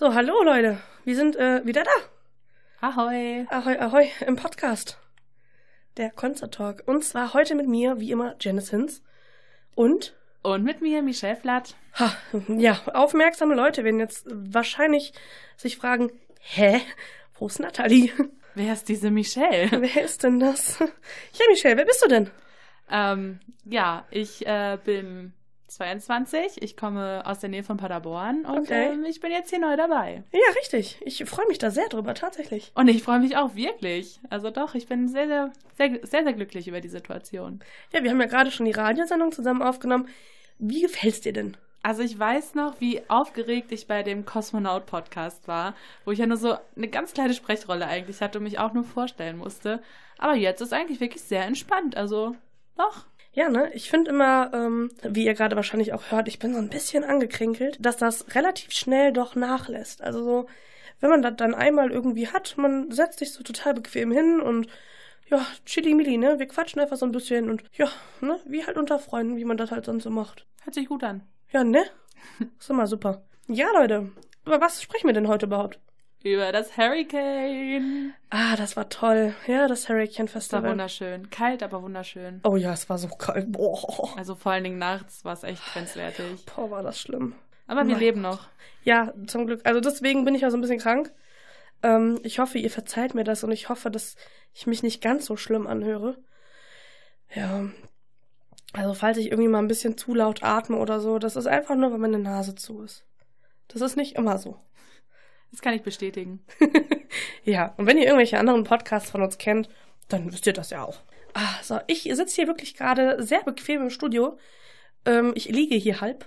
So, hallo Leute. Wir sind äh, wieder da. Ahoi. Ahoi, ahoi, im Podcast. Der Concert Talk. Und zwar heute mit mir, wie immer, Janice Hinz. Und, Und mit mir, Michelle Flatt. ha, ja, aufmerksame Leute werden jetzt wahrscheinlich sich fragen, hä? Wo ist Nathalie? Wer ist diese Michelle? Wer ist denn das? Ja, Michelle, wer bist du denn? ähm, ja, ich äh, bin 22. Ich komme aus der Nähe von Paderborn und Okay. ähm, ich bin jetzt hier neu dabei. Ja, richtig. Ich freue mich da sehr drüber, tatsächlich. Und ich freue mich auch wirklich. Also doch, ich bin sehr, sehr, sehr, sehr, sehr glücklich über die Situation. Ja, wir haben ja gerade schon die Radiosendung zusammen aufgenommen. Wie gefällt's dir denn? Also ich weiß noch, wie aufgeregt ich bei dem Kosmonaut-Podcast war, wo ich ja nur so eine ganz kleine Sprechrolle eigentlich hatte und mich auch nur vorstellen musste. Aber jetzt ist eigentlich wirklich sehr entspannt. Also doch. Ja, ne? Ich finde immer, ähm, wie ihr gerade wahrscheinlich auch hört, ich bin so ein bisschen angekrinkelt, dass das relativ schnell doch nachlässt. Also so, wenn man das dann einmal irgendwie hat, man setzt sich so total bequem hin und ja, chili mili, ne? Wir quatschen einfach so ein bisschen und ja, ne? Wie halt unter Freunden, wie man das halt sonst so macht. Hört sich gut an. Ja, ne? Ist immer super. Ja, Leute, über was sprechen wir denn heute überhaupt? Über das Hurricane. Ah, das war toll. Ja, das Hurricane Es war Festival. wunderschön. Kalt, aber wunderschön. Oh ja, es war so kalt. Boah. Also vor allen Dingen nachts war es echt grenzwertig. Boah, war das schlimm. Aber wir Mein leben noch. Ja, zum Glück. Also deswegen bin ich ja so ein bisschen krank. Ähm, ich hoffe, ihr verzeiht mir das und ich hoffe, dass ich mich nicht ganz so schlimm anhöre. Ja. Also falls ich irgendwie mal ein bisschen zu laut atme oder so, das ist einfach nur, weil meine Nase zu ist. Das ist nicht immer so. Das kann ich bestätigen. Ja, und wenn ihr irgendwelche anderen Podcasts von uns kennt, dann wisst ihr das ja auch. Ah, so, ich sitze hier wirklich gerade sehr bequem im Studio. Ähm, ich liege hier halb.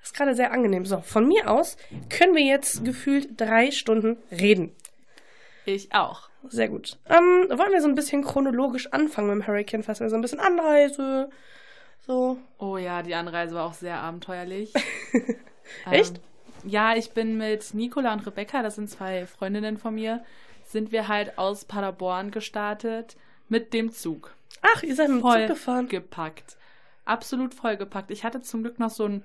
Das ist gerade sehr angenehm. So, von mir aus können wir jetzt gefühlt drei Stunden reden. Ich auch. Sehr gut. Ähm, wollen wir so ein bisschen chronologisch anfangen mit dem Hurricane Festival? So ein bisschen Anreise. So. Oh ja, die Anreise war auch sehr abenteuerlich. Echt? Ähm, ja, ich bin mit Nicola und Rebecca, das sind zwei Freundinnen von mir, sind wir halt aus Paderborn gestartet mit dem Zug. Ach, ihr seid mit dem Zug gefahren. gepackt. Absolut vollgepackt. Ich hatte zum Glück noch so ein,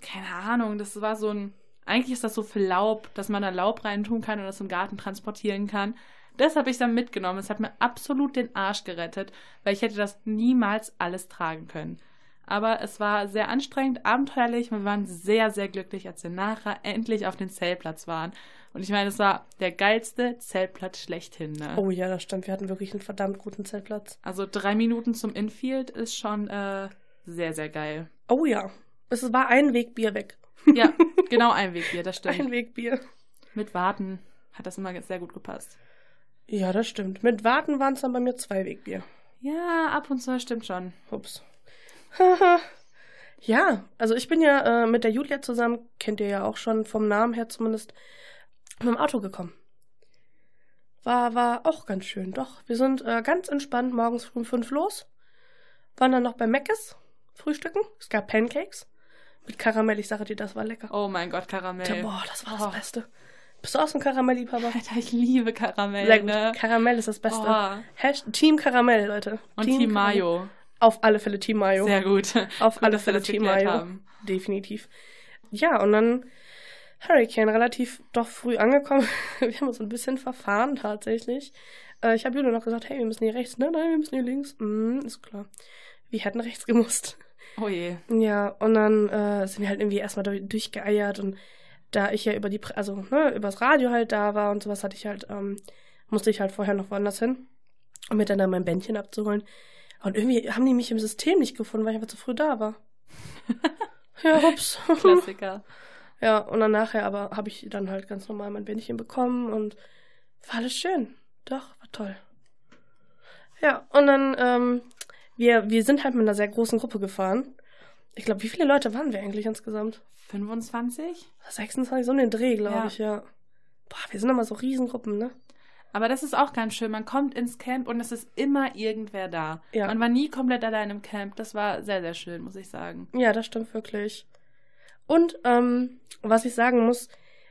keine Ahnung, das war so ein, eigentlich ist das so für Laub, dass man da Laub reintun kann und das im Garten transportieren kann. Das habe ich dann mitgenommen. Es hat mir absolut den Arsch gerettet, weil ich hätte das niemals alles tragen können. Aber es war sehr anstrengend, abenteuerlich. Wir waren sehr, sehr glücklich, als wir nachher endlich auf den Zeltplatz waren. Und ich meine, es war der geilste Zeltplatz schlechthin. Ne? Oh ja, das stimmt. Wir hatten wirklich einen verdammt guten Zeltplatz. Also drei Minuten zum Infield ist schon äh, sehr, sehr geil. Oh ja. Es war ein Wegbier weg. Ja, genau ein Wegbier, das stimmt. Ein Wegbier. Mit Warten hat das immer sehr gut gepasst. Ja, das stimmt. Mit Warten waren es dann bei mir zwei Wegbier. Ja, ab und zu stimmt schon. Ups. ja, also ich bin ja äh, mit der Julia zusammen, kennt ihr ja auch schon vom Namen her zumindest, mit dem Auto gekommen. War, war auch ganz schön, doch. Wir sind äh, ganz entspannt morgens früh um fünf los, waren dann noch bei Meckes frühstücken. Es gab Pancakes mit Karamell. Ich sage dir, das war lecker. Oh mein Gott, Karamell. Boah, das war Oh. das Beste. Bist du auch so ein Karamell-Liebhaber? Alter, ich liebe Karamell, ne? Karamell ist das Beste. Hasht Team Karamell, Leute. Und Team, Karamell. Mayo. Auf alle Fälle Team Mayo. Sehr gut. Auf Gut, alle Fälle Team Mayo. haben. Definitiv. Ja, und dann Hurricane relativ doch früh angekommen. Wir haben uns ein bisschen verfahren tatsächlich. Äh, ich habe Julia noch gesagt, hey, wir müssen hier rechts. Ne, nein, wir müssen hier links. Mhm, ist klar. Wir hätten rechts gemusst. Oh je. Ja, und dann äh, sind wir halt irgendwie erstmal durch, durchgeeiert und da ich ja über die, also ne, übers Radio halt da war und sowas hatte ich halt, ähm, musste ich halt vorher noch woanders hin, um mir dann da mein Bändchen abzuholen. Und irgendwie haben die mich im System nicht gefunden, weil ich einfach zu früh da war. ja, ups. Klassiker. Ja, und dann nachher aber habe ich dann halt ganz normal mein Bändchen bekommen und war alles schön. Doch, war toll. Ja, und dann, ähm, wir, wir sind halt mit einer sehr großen Gruppe gefahren. Ich glaube, wie viele Leute waren wir eigentlich insgesamt? 25? 26, so in den Dreh, glaube Ja. ich, ja. Boah, wir sind immer so Riesengruppen, ne? Aber das ist auch ganz schön. Man kommt ins Camp und es ist immer irgendwer da. Ja. Man war nie komplett allein im Camp. Das war sehr, sehr schön, muss ich sagen. Ja, das stimmt wirklich. Und ähm, was ich sagen muss,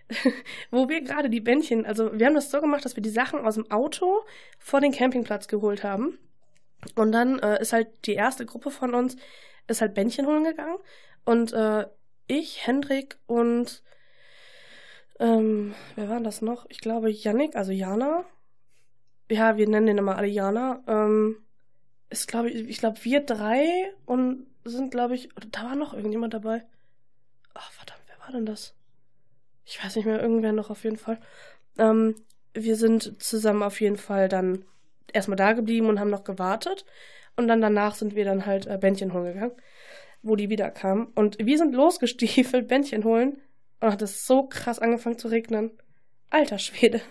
wo wir gerade die Bändchen, also wir haben das so gemacht, dass wir die Sachen aus dem Auto vor den Campingplatz geholt haben. Und dann äh, ist halt die erste Gruppe von uns, ist halt Bändchen holen gegangen. Und äh, ich, Hendrik und Ähm, wer war das noch? Ich glaube Yannick, also Jana. Ja, wir nennen den immer alle Jana. Ähm, ist, glaube ich, ich glaube, wir drei und sind, glaube ich, da war noch irgendjemand dabei. Ach, verdammt, wer war denn das? Ich weiß nicht mehr, irgendwer noch auf jeden Fall. Ähm, wir sind zusammen auf jeden Fall dann erstmal da geblieben und haben noch gewartet. Und dann danach sind wir dann halt äh, Bändchen holen gegangen, wo die wieder kamen. Und wir sind losgestiefelt, Bändchen holen. Und hat es so krass angefangen zu regnen. Alter Schwede.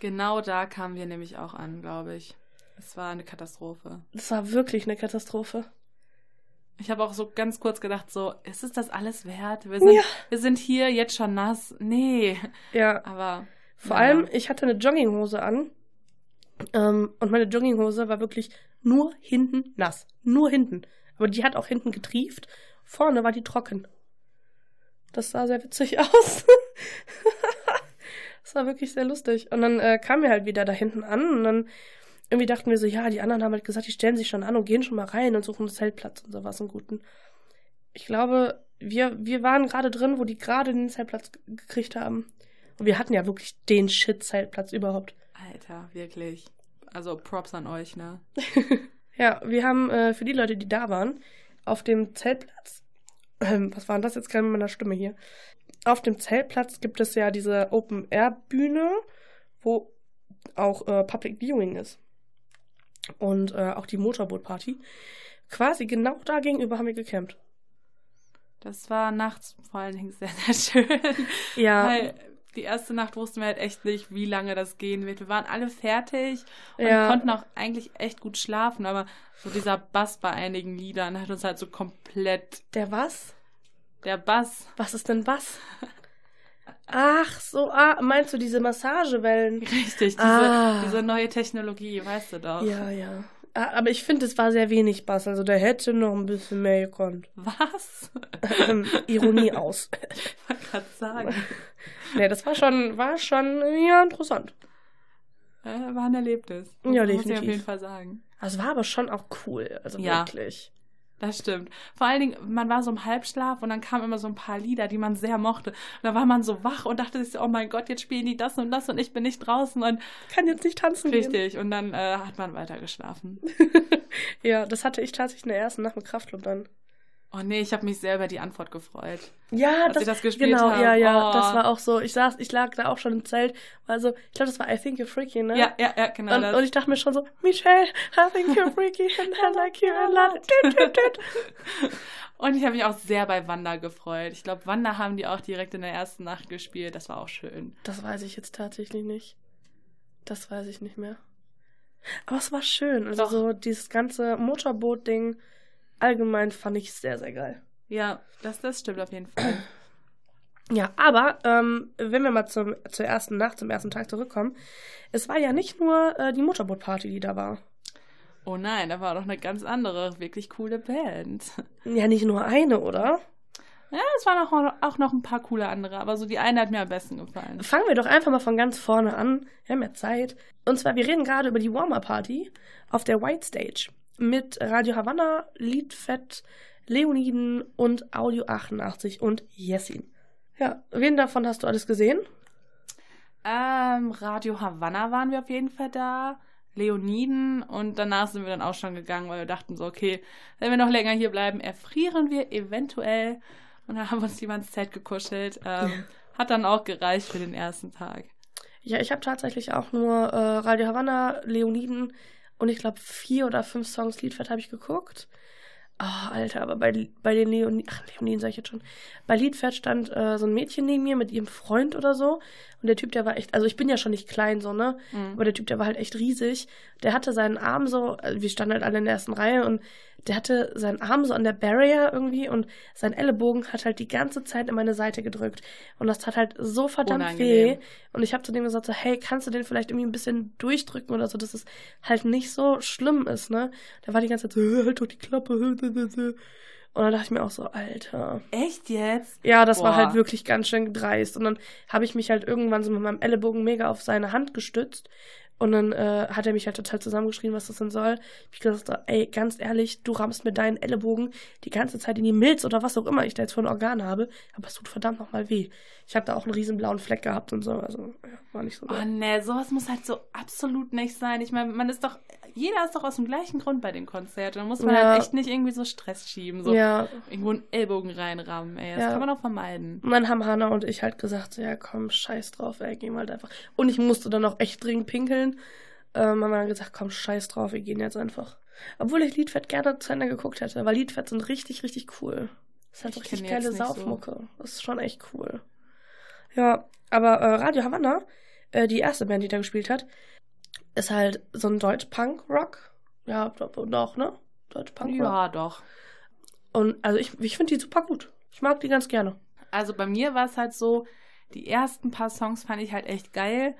Genau da kamen wir nämlich auch an, glaube ich. Es war eine Katastrophe. Das war wirklich eine Katastrophe. Ich habe auch so ganz kurz gedacht, so, ist es das alles wert? Wir sind, Ja. wir sind hier jetzt schon nass. Nee. Ja, Aber vor naja. allem, ich hatte eine Jogginghose an. Ähm, und meine Jogginghose war wirklich nur hinten nass. Nur hinten. Aber die hat auch hinten getrieft. Vorne war die trocken. Das sah sehr witzig aus. das war wirklich sehr lustig. Und dann äh, kamen wir halt wieder da hinten an und dann irgendwie dachten wir so, ja, die anderen haben halt gesagt, die stellen sich schon an und gehen schon mal rein und suchen einen Zeltplatz und sowas im Guten. Ich glaube, wir, wir waren gerade drin, wo die gerade den Zeltplatz gekriegt haben. Und wir hatten ja wirklich den Shit-Zeltplatz überhaupt. Alter, wirklich. Also Props an euch, ne? Ja, wir haben äh, für die Leute, die da waren, auf dem Zeltplatz, ähm, was war denn das jetzt gerade mit meiner Stimme hier? Auf dem Zeltplatz gibt es ja diese Open-Air-Bühne, wo auch äh, Public Viewing ist. Und äh, auch die Motorboot-Party. Quasi genau da gegenüber haben wir gecampt. Das war nachts vor allen Dingen sehr, sehr schön. Ja, Weil die erste Nacht wussten wir halt echt nicht, wie lange das gehen wird. Wir waren alle fertig und Ja. konnten auch eigentlich echt gut schlafen, aber so dieser Bass bei einigen Liedern hat uns halt so komplett. der was? Der Bass. Was ist denn was? Ach so, ah, meinst du diese Massagewellen? Richtig, diese, Ah. diese neue Technologie, weißt du doch. Ja, ja. Ah, Aber ich finde, es war sehr wenig Bass. Also der hätte noch ein bisschen mehr gekonnt. Was? Ähm, Ironie aus. Ich wollte gerade sagen. Nee, das war schon, war schon, ja, interessant. Äh, war ein Erlebnis. Ja, Muss ich auf definitiv. jeden Fall sagen. Also war aber schon auch cool. Also Ja. wirklich. Das stimmt. Vor allen Dingen, man war so im Halbschlaf und dann kamen immer so ein paar Lieder, die man sehr mochte. Und da war man so wach und dachte sich so, oh mein Gott, jetzt spielen die das und das und ich bin nicht draußen und Kann jetzt nicht tanzen gehen. richtig. Und dann äh, hat man weiter geschlafen. Ja, das hatte ich tatsächlich in der ersten Nacht mit Kraftclub dann. Oh nee, ich habe mich sehr über die Antwort gefreut. Ja, das gespielt genau, haben. ja, ja, Oh. das war auch so. Ich saß, ich lag da auch schon im Zelt. Also, ich glaube, das war I Think You're Freaky, ne? Ja, ja, ja, genau Und, das. und ich dachte mir schon so, Michelle, I think you're freaky and I like you a lot. Und ich habe mich auch sehr bei Wanda gefreut. Ich glaube, Wanda haben die auch direkt in der ersten Nacht gespielt. Das war auch schön. Das weiß ich jetzt tatsächlich nicht. Das weiß ich nicht mehr. Aber es war schön. Also Doch. so dieses ganze Motorboot-Ding allgemein fand ich sehr, sehr geil. Ja, das, das stimmt auf jeden Fall. Ja, aber ähm, wenn wir mal zum, zur ersten Nacht, zum ersten Tag zurückkommen, es war ja nicht nur äh, die Motorboot-Party, die da war. Oh nein, da war doch eine ganz andere, wirklich coole Band. Ja, nicht nur eine, oder? Ja, es waren auch, auch noch ein paar coole andere, aber so die eine hat mir am besten gefallen. Fangen wir doch einfach mal von ganz vorne an. Wir haben ja Zeit. Und zwar, wir reden gerade über die Warmer-Party auf der White Stage mit Radio Havanna, Liedfett, Leoniden und Audio 88 und Jessin. Ja, wen davon hast du alles gesehen? Ähm, Radio Havanna waren wir auf jeden Fall da. Leoniden und danach sind wir dann auch schon gegangen, weil wir dachten so, okay, wenn wir noch länger hier bleiben, erfrieren wir eventuell. Und dann haben wir uns ins Zelt gekuschelt. Ähm, Hat dann auch gereicht für den ersten Tag. Ja, ich habe tatsächlich auch nur äh, Radio Havanna, Leoniden und ich glaube vier oder fünf Songs Liedfett habe ich geguckt. Ah, Alter, aber bei, bei den Leoniden, ach, Leoniden sag ich jetzt schon. Bei Liedfett stand äh, so ein Mädchen neben mir mit ihrem Freund oder so. Und der Typ, der war echt, also ich bin ja schon nicht klein so, ne? Mhm. Aber der Typ, der war halt echt riesig. Der hatte seinen Arm so, also wir standen halt alle in der ersten Reihe und der hatte seinen Arm so an der Barrier irgendwie und sein Ellenbogen hat halt die ganze Zeit in meine Seite gedrückt. Und das tat halt so verdammt Unangenehm. weh. Und ich habe zu dem gesagt, so, hey, kannst du den vielleicht irgendwie ein bisschen durchdrücken oder so, dass es halt nicht so schlimm ist, ne? Der war die ganze Zeit so, "Äh, halt doch die Klappe. Und dann dachte ich mir auch so, Alter. Echt jetzt? Ja, das war Boah. halt wirklich ganz schön dreist. Und dann habe ich mich halt irgendwann so mit meinem Ellenbogen mega auf seine Hand gestützt Und dann äh, hat er mich halt total zusammengeschrien, was das denn soll. Ich gesagt, ey, ganz ehrlich, du rammst mit deinen Ellenbogen die ganze Zeit in die Milz oder was auch immer ich da jetzt für ein Organ habe, aber es tut verdammt nochmal weh. Ich habe da auch einen riesen blauen Fleck gehabt und so, also ja, war nicht so. Oh nee, sowas muss halt so absolut nicht sein. Ich meine, man ist doch, jeder ist doch aus dem gleichen Grund bei dem Konzert. Da muss man Ja. halt echt nicht irgendwie so Stress schieben, so Ja, irgendwo einen Ellbogen reinrammen, ey. Das Ja. kann man doch vermeiden. Und dann haben Hannah und ich halt gesagt, so, ja komm, scheiß drauf, ey, gehen wir halt einfach. Und ich musste dann auch echt dringend pinkeln. Ähm, haben wir dann gesagt, komm, scheiß drauf, wir gehen jetzt einfach. Obwohl ich Liedfett gerne zu Ende geguckt hätte, weil Liedfett sind richtig, richtig cool. Das ist halt richtig geile nicht so. Saufmucke. Das ist schon echt cool. Ja, aber äh, Radio Havanna, äh, die erste Band, die da gespielt hat, ist halt so ein Deutsch-Punk-Rock. Ja, doch, ne? Deutsch-Punk-Rock. Ja, doch. Und also ich, ich finde die super gut. Ich mag die ganz gerne. Also bei mir war es halt so, die ersten paar Songs fand ich halt echt geil,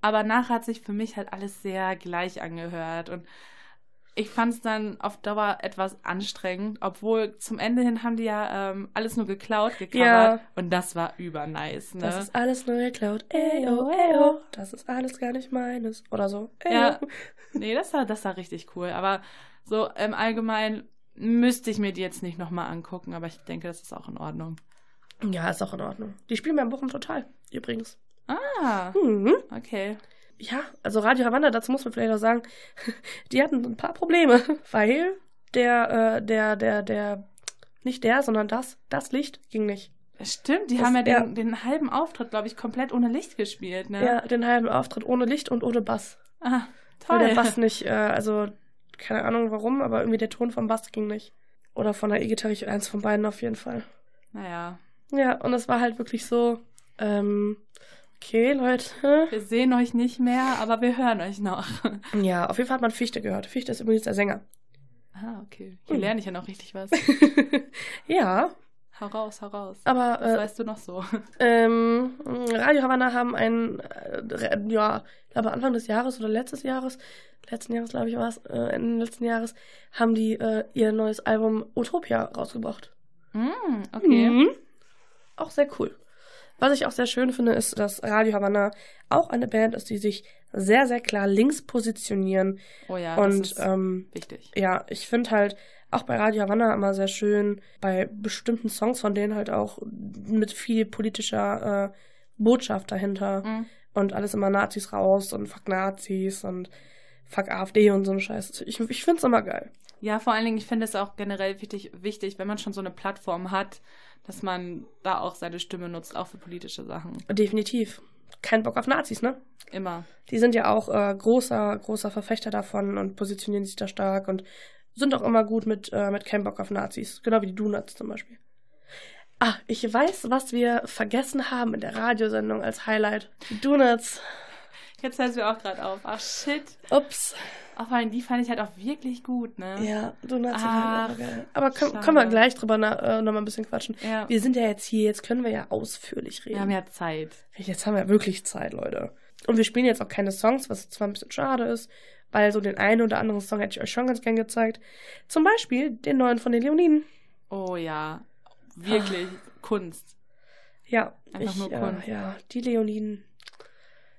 aber nachher hat sich für mich halt alles sehr gleich angehört und ich fand es dann auf Dauer etwas anstrengend, obwohl zum Ende hin haben die ja ähm, alles nur geklaut, gecovert Ja. und das war übernice, ne? Das ist alles nur geklaut. Eyo, eyo. Das ist alles gar nicht meines. Oder so. Eyo. Ja. Nee, das war, das war richtig cool, aber so im Allgemeinen müsste ich mir die jetzt nicht nochmal angucken, aber ich denke, das ist auch in Ordnung. Ja, ist auch in Ordnung. Die spielen beim Bochum total, übrigens. Ah, Mhm. okay. Ja, also Radio Havanna, dazu muss man vielleicht auch sagen, die hatten ein paar Probleme, weil der, äh, der, der, der, nicht der, sondern das, das Licht ging nicht. Stimmt, die Das- haben ja den, ja. den halben Auftritt, glaube ich, komplett ohne Licht gespielt, ne? Ja, den halben Auftritt ohne Licht und ohne Bass. Ah, Weil toll. der Bass nicht, äh, also, keine Ahnung warum, aber irgendwie der Ton vom Bass ging nicht. Oder von der E-Gitarre, eins von beiden auf jeden Fall. Naja, Ja, und es war halt wirklich so, ähm, okay, Leute. wir sehen euch nicht mehr, aber wir hören euch noch. Ja, auf jeden Fall hat man Fichte gehört. Fichte ist übrigens der Sänger. Ah, okay. Hier Hm. lerne ich ja noch richtig was. ja, Hau raus, hau raus. aber Was äh, weißt du noch so? ähm, Radio Havanna haben ein, äh, ja, ich glaube Anfang des Jahres oder letztes Jahres, letzten Jahres glaube ich war es, äh, Ende letzten Jahres, haben die äh, ihr neues Album Utopia rausgebracht. Mm, okay. Mhm. Auch sehr cool. Was ich auch sehr schön finde, ist, dass Radio Havanna auch eine Band ist, die sich sehr, sehr klar links positionieren. Oh ja, und das ist ähm, wichtig. ja, ich finde halt auch bei Radio Havanna immer sehr schön, bei bestimmten Songs von denen halt auch mit viel politischer äh, Botschaft dahinter. Mm. Und alles immer Nazis raus und fuck Nazis und fuck AfD und so ein Scheiß. Ich, ich finde es immer geil. Ja, vor allen Dingen, ich finde es auch generell wichtig, wichtig, wenn man schon so eine Plattform hat, dass man da auch seine Stimme nutzt, auch für politische Sachen. Definitiv. Kein Bock auf Nazis, ne? Immer. Die sind ja auch äh, großer, großer Verfechter davon und positionieren sich da stark und sind auch immer gut mit, äh, mit kein Bock auf Nazis. Genau wie die Donuts zum Beispiel. Ah, ich weiß, was wir vergessen haben in der Radiosendung als Highlight. Die Donuts. Jetzt es mir auch gerade auf. Ach shit. Ups. Auch vor allem, die fand ich halt auch wirklich gut, ne? Ja, Donuts sind halt immer geil. Aber können, können wir gleich drüber na, äh, nochmal ein bisschen quatschen. Ja. Wir sind ja jetzt hier, jetzt können wir ja ausführlich reden. Wir haben ja Zeit. Jetzt haben wir wirklich Zeit, Leute. Und wir spielen jetzt auch keine Songs, was zwar ein bisschen schade ist, weil so den einen oder anderen Song hätte ich euch schon ganz gern gezeigt. Zum Beispiel den neuen von den Leoniden. Oh ja. Wirklich Kunst. Ja, Einfach ich, nur Kunst. ja, die Leoniden.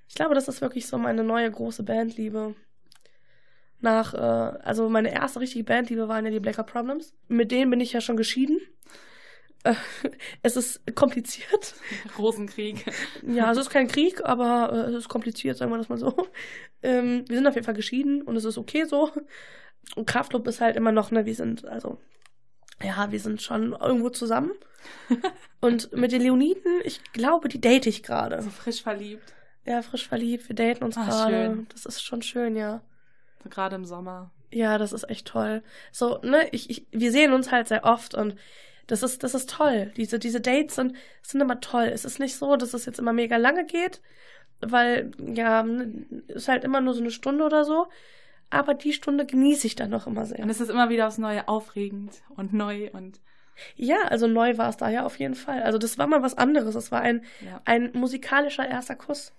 Ich glaube, das ist wirklich so meine neue große Bandliebe. Nach, äh, also meine erste richtige Bandliebe waren ja die Blacker Problems. Mit denen bin ich ja schon geschieden. Äh, es ist kompliziert. Rosenkrieg. Ja, es ist kein Krieg, aber äh, es ist kompliziert, sagen wir das mal so. Ähm, wir sind auf jeden Fall geschieden und es ist okay so. Und Kraftclub ist halt immer noch, ne, wir sind, also, ja, wir sind schon irgendwo zusammen. und mit den Leoniden, ich glaube, die date ich gerade. So frisch verliebt. Ja, frisch verliebt, wir daten uns Ah, gerade. schön. Das ist schon schön, ja. So gerade im Sommer. Ja, das ist echt toll. So, ne, ich, ich, wir sehen uns halt sehr oft und das ist, das ist toll. Diese, diese Dates sind, sind immer toll. Es ist nicht so, dass es jetzt immer mega lange geht, weil, ja, ne, ist halt immer nur so eine Stunde oder so. Aber die Stunde genieße ich dann noch immer sehr. Und es ist immer wieder aufs Neue aufregend und neu und Ja, also neu war es da ja auf jeden Fall. Also das war mal was anderes. Es war ein, ja. ein musikalischer erster Kuss.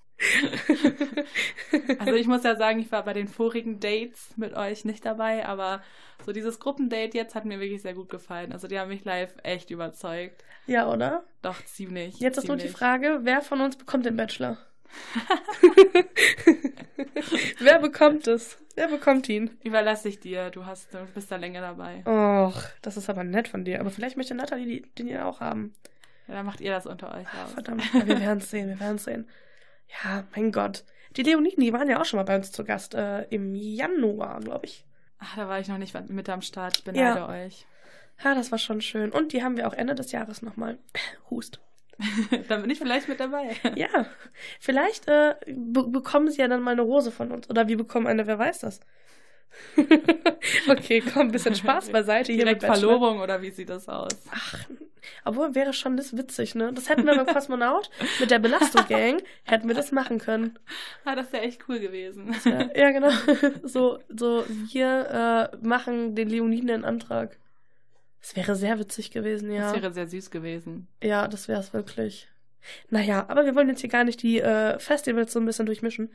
Also ich muss ja sagen, ich war bei den vorigen Dates mit euch nicht dabei, aber so dieses Gruppendate jetzt hat mir wirklich sehr gut gefallen. Also die haben mich live echt überzeugt. Ja, oder? Doch, ziemlich. Jetzt ist nur die ziemlich. Frage, wer von uns bekommt den Bachelor? Wer bekommt es? Wer bekommt ihn? Überlasse ich dir. Du hast, du bist da länger dabei. Och, das ist aber nett von dir. Aber vielleicht möchte Nathalie den ja auch haben. Ja, dann macht ihr das unter euch aus. Verdammt, ja, wir werden es sehen, wir werden es sehen. Ja, mein Gott. Die Leoniden, die waren ja auch schon mal bei uns zu Gast äh, im Januar, glaube ich. Ach, da war ich noch nicht mit am Start. Ich Ja. beneide euch. Ja, das war schon schön. Und die haben wir auch Ende des Jahres nochmal. Hust. dann bin ich vielleicht mit dabei. Ja, vielleicht äh, be bekommen sie ja dann mal eine Rose von uns. Oder wir bekommen eine, wer weiß das. okay, komm, ein bisschen Spaß beiseite hier Direkt. Verlobung oder wie sieht das aus? Ach, obwohl wäre schon das witzig, ne? Das hätten wir beim Kosmonaut mit der Belastung-Gang, hätten wir das machen können. Ah, das wäre echt cool gewesen. Ja, ja genau. So, so wir äh, machen den Leoniden einen Antrag. Das wäre sehr witzig gewesen, ja. Das wäre sehr süß gewesen. Ja, das wäre es wirklich. Naja, aber wir wollen jetzt hier gar nicht die äh, Festivals so ein bisschen durchmischen,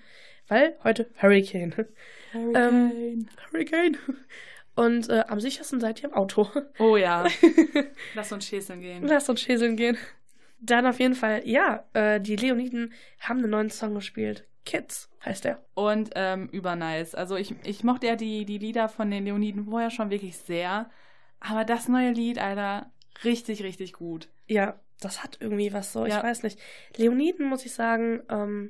weil heute Hurricane. Ähm, Hurricane. Und äh, am sichersten seid ihr im Auto. oh ja. Lass uns schäseln gehen. Lasst uns schäseln gehen. Dann auf jeden Fall, ja, äh, die Leoniden haben einen neuen Song gespielt. Kids heißt der. Und ähm, übernice. Also ich, ich mochte ja die, die Lieder von den Leoniden vorher schon wirklich sehr. Aber das neue Lied, Alter, richtig, richtig gut. Ja, das hat irgendwie was so, ich Ja. weiß nicht. Leoniden, muss ich sagen, ähm,